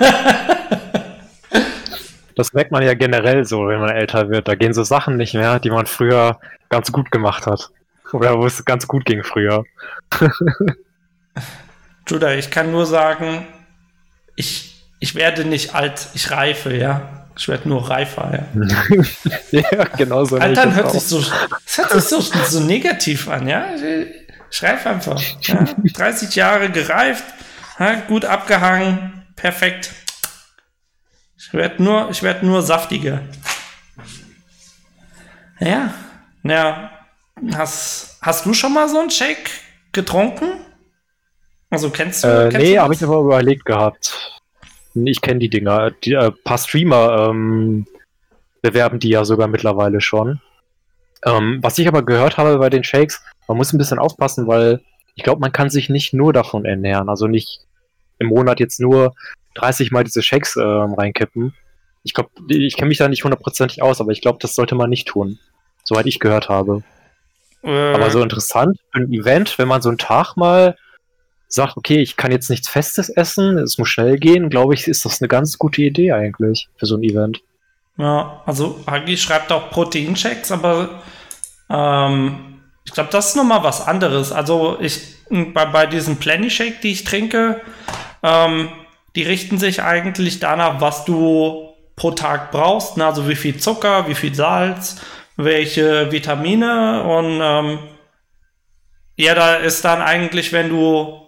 das merkt man ja generell so, wenn man älter wird. Da gehen so Sachen nicht mehr, die man früher ganz gut gemacht hat. Oder wo es ganz gut ging früher. Judah, ich kann nur sagen, ich, ich werde nicht alt, ich reife, ja. Ich werde nur reifer, ja. ja, genau so. Altern hört sich so, das hört sich so, so negativ an, ja. Ich, reife einfach. Ja. 30 Jahre gereift, gut abgehangen, perfekt. Ich werde nur, ich werde nur saftiger. Ja, ja. Hast, hast du schon mal so einen Shake getrunken? Also kennst du? Äh, kennst nee, habe ich aber überlegt gehabt. Ich kenne die Dinger. Die, äh, paar Streamer ähm, bewerben die ja sogar mittlerweile schon. Ähm, was ich aber gehört habe bei den Shakes, man muss ein bisschen aufpassen, weil ich glaube, man kann sich nicht nur davon ernähren. Also nicht im Monat jetzt nur 30 Mal diese Shakes äh, reinkippen. Ich glaube, ich kenne mich da nicht hundertprozentig aus, aber ich glaube, das sollte man nicht tun. Soweit ich gehört habe. Äh. Aber so interessant für ein Event, wenn man so einen Tag mal sagt, okay, ich kann jetzt nichts Festes essen, es muss schnell gehen, glaube ich, ist das eine ganz gute Idee eigentlich für so ein Event. Ja, also Hagi schreibt auch Proteinchecks, aber ähm, ich glaube, das ist nochmal was anderes. Also ich bei, bei diesem Plenty Shake, die ich trinke, ähm, die richten sich eigentlich danach, was du pro Tag brauchst. Ne? Also wie viel Zucker, wie viel Salz, welche Vitamine und ähm, ja, da ist dann eigentlich, wenn du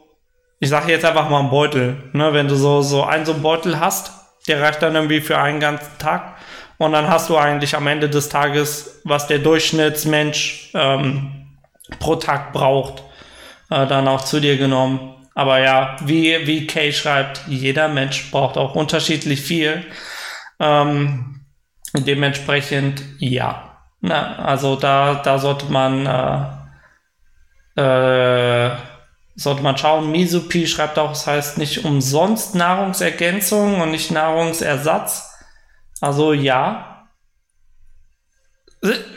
ich sage jetzt einfach mal einen Beutel. Ne? Wenn du so, so einen so einen Beutel hast, der reicht dann irgendwie für einen ganzen Tag. Und dann hast du eigentlich am Ende des Tages, was der Durchschnittsmensch ähm, pro Tag braucht, äh, dann auch zu dir genommen. Aber ja, wie, wie Kay schreibt, jeder Mensch braucht auch unterschiedlich viel. Ähm, dementsprechend ja. Na, also da, da sollte man äh, äh, sollte man schauen. Misupi schreibt auch, es heißt nicht umsonst Nahrungsergänzung und nicht Nahrungsersatz. Also ja.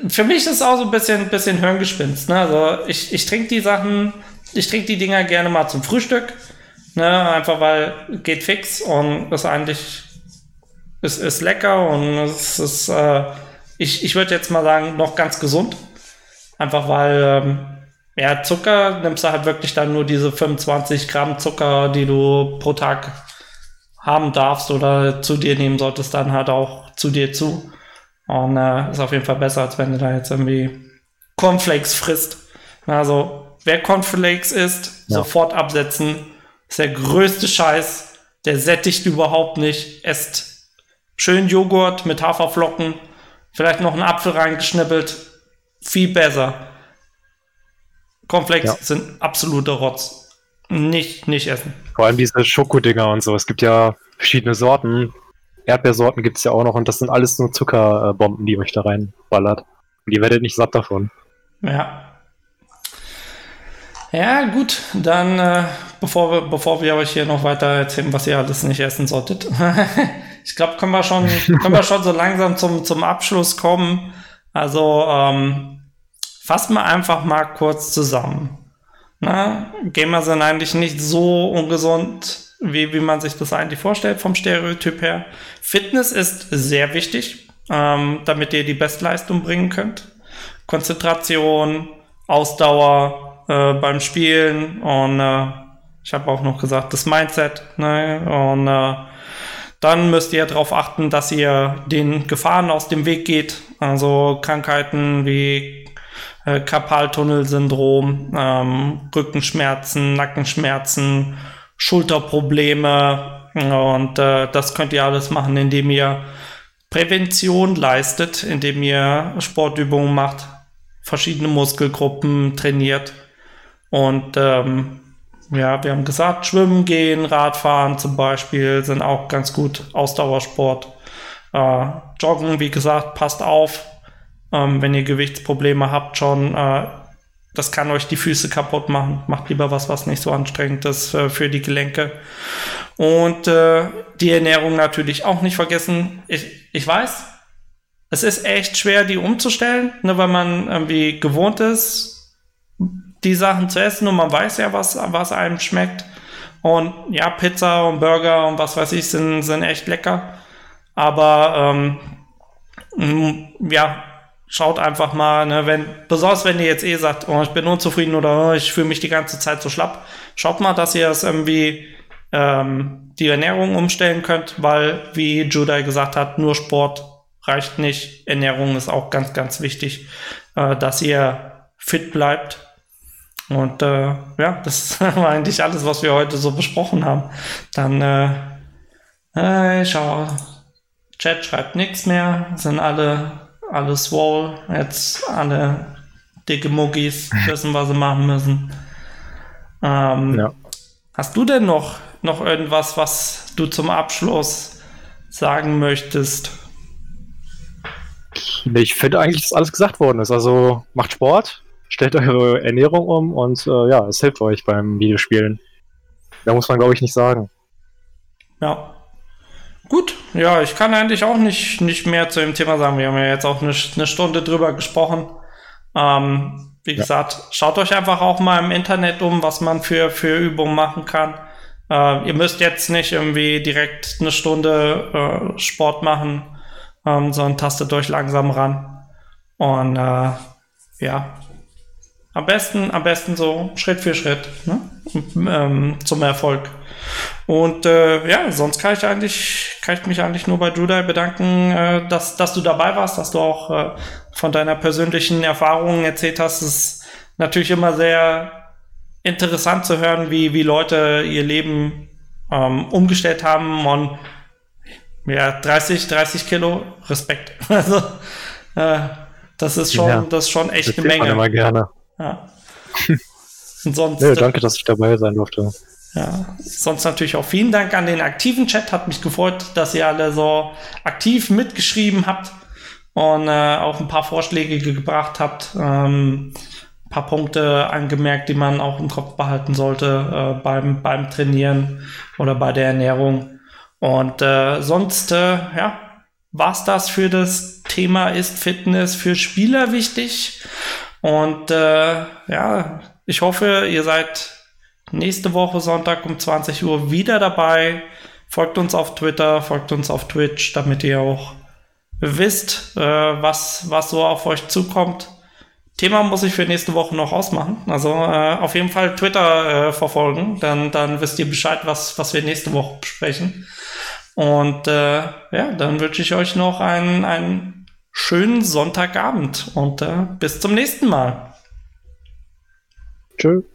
Für mich ist es auch so ein bisschen, bisschen Hirngespinst. Ne? Also ich, ich trinke die Sachen, ich trinke die Dinger gerne mal zum Frühstück. Ne? Einfach weil geht fix und ist eigentlich ist, ist lecker und es ist, äh, ich, ich würde jetzt mal sagen, noch ganz gesund. Einfach weil ähm, ja, Zucker nimmst du halt wirklich dann nur diese 25 Gramm Zucker, die du pro Tag haben darfst oder zu dir nehmen solltest, dann halt auch zu dir zu. Und äh, ist auf jeden Fall besser, als wenn du da jetzt irgendwie Cornflakes frisst. Also, wer Cornflakes isst, ja. sofort absetzen. Ist der größte Scheiß. Der sättigt überhaupt nicht. Esst schön Joghurt mit Haferflocken. Vielleicht noch einen Apfel reingeschnippelt. Viel besser. Cornflakes ja. sind absoluter Rotz. Nicht, nicht essen. Vor allem diese Schokodinger und so. Es gibt ja verschiedene Sorten. Erdbeersorten gibt es ja auch noch und das sind alles nur Zuckerbomben, die euch da reinballert. Und ihr werdet nicht satt davon. Ja. Ja, gut, dann äh, bevor, wir, bevor wir euch hier noch weiter erzählen, was ihr alles nicht essen solltet. ich glaube, können wir schon, können wir schon so langsam zum, zum Abschluss kommen. Also ähm, fassen wir einfach mal kurz zusammen. Na, Gamer sind eigentlich nicht so ungesund, wie, wie man sich das eigentlich vorstellt vom Stereotyp her. Fitness ist sehr wichtig, ähm, damit ihr die Bestleistung bringen könnt. Konzentration, Ausdauer, äh, beim Spielen und äh, ich habe auch noch gesagt, das Mindset. Ne? Und äh, dann müsst ihr darauf achten, dass ihr den Gefahren aus dem Weg geht. Also Krankheiten wie äh, Karpaltunnelsyndrom, ähm, Rückenschmerzen, Nackenschmerzen, Schulterprobleme. Und äh, das könnt ihr alles machen, indem ihr Prävention leistet, indem ihr Sportübungen macht, verschiedene Muskelgruppen trainiert und ähm, ja, wir haben gesagt, Schwimmen gehen, Radfahren zum Beispiel sind auch ganz gut Ausdauersport. Äh, Joggen, wie gesagt, passt auf, ähm, wenn ihr Gewichtsprobleme habt schon. Äh, das kann euch die Füße kaputt machen. Macht lieber was, was nicht so anstrengend ist äh, für die Gelenke. Und äh, die Ernährung natürlich auch nicht vergessen. Ich, ich weiß, es ist echt schwer, die umzustellen, ne, weil man irgendwie gewohnt ist, die Sachen zu essen und man weiß ja, was, was einem schmeckt. Und ja, Pizza und Burger und was weiß ich sind, sind echt lecker. Aber ähm, ja, schaut einfach mal, ne, wenn, besonders wenn ihr jetzt eh sagt, oh, ich bin unzufrieden oder oh, ich fühle mich die ganze Zeit so schlapp, schaut mal, dass ihr es irgendwie ähm, die Ernährung umstellen könnt, weil, wie Judai gesagt hat, nur Sport reicht nicht. Ernährung ist auch ganz, ganz wichtig, äh, dass ihr fit bleibt und äh, ja, das war eigentlich alles, was wir heute so besprochen haben. Dann, äh, äh, schau, Chat schreibt nichts mehr, sind alle, alle swole, jetzt alle dicke Muggis, wissen, was sie machen müssen. Ähm, ja. Hast du denn noch, noch irgendwas, was du zum Abschluss sagen möchtest? Ich finde eigentlich, dass alles gesagt worden ist. Also macht Sport, stellt eure Ernährung um und äh, ja, es hilft euch beim Videospielen. Da muss man, glaube ich, nicht sagen. Ja. Gut, ja, ich kann eigentlich auch nicht, nicht mehr zu dem Thema sagen. Wir haben ja jetzt auch eine, eine Stunde drüber gesprochen. Ähm, wie ja. gesagt, schaut euch einfach auch mal im Internet um, was man für, für Übungen machen kann. Äh, ihr müsst jetzt nicht irgendwie direkt eine Stunde äh, Sport machen, ähm, sondern tastet euch langsam ran. Und äh, ja, am besten, am besten so Schritt für Schritt ne? Ähm, zum Erfolg. Und äh, ja, sonst kann ich eigentlich, kann ich mich eigentlich nur bei Judai bedanken, äh, dass, dass du dabei warst, dass du auch äh, von deiner persönlichen Erfahrungen erzählt hast. Es ist natürlich immer sehr interessant zu hören, wie, wie Leute ihr Leben ähm, umgestellt haben und ja, 30, 30 Kilo Respekt. Also äh, das ist schon, ja, das ist schon echt eine Menge. Immer gerne. Ja. Und sonst, ja, danke, dass ich dabei sein durfte. Ja, sonst natürlich auch vielen Dank an den aktiven Chat. Hat mich gefreut, dass ihr alle so aktiv mitgeschrieben habt und äh, auch ein paar Vorschläge gebracht habt. Ähm, ein paar Punkte angemerkt, die man auch im Kopf behalten sollte äh, beim, beim Trainieren oder bei der Ernährung. Und äh, sonst, äh, ja, was das für das Thema ist Fitness für Spieler wichtig. Und äh, ja, ich hoffe, ihr seid nächste Woche Sonntag um 20 Uhr wieder dabei. Folgt uns auf Twitter, folgt uns auf Twitch, damit ihr auch wisst, äh, was, was so auf euch zukommt. Thema muss ich für nächste Woche noch ausmachen. Also äh, auf jeden Fall Twitter äh, verfolgen, dann, dann wisst ihr Bescheid, was, was wir nächste Woche besprechen. Und äh, ja, dann wünsche ich euch noch einen, einen schönen Sonntagabend und äh, bis zum nächsten Mal. --True.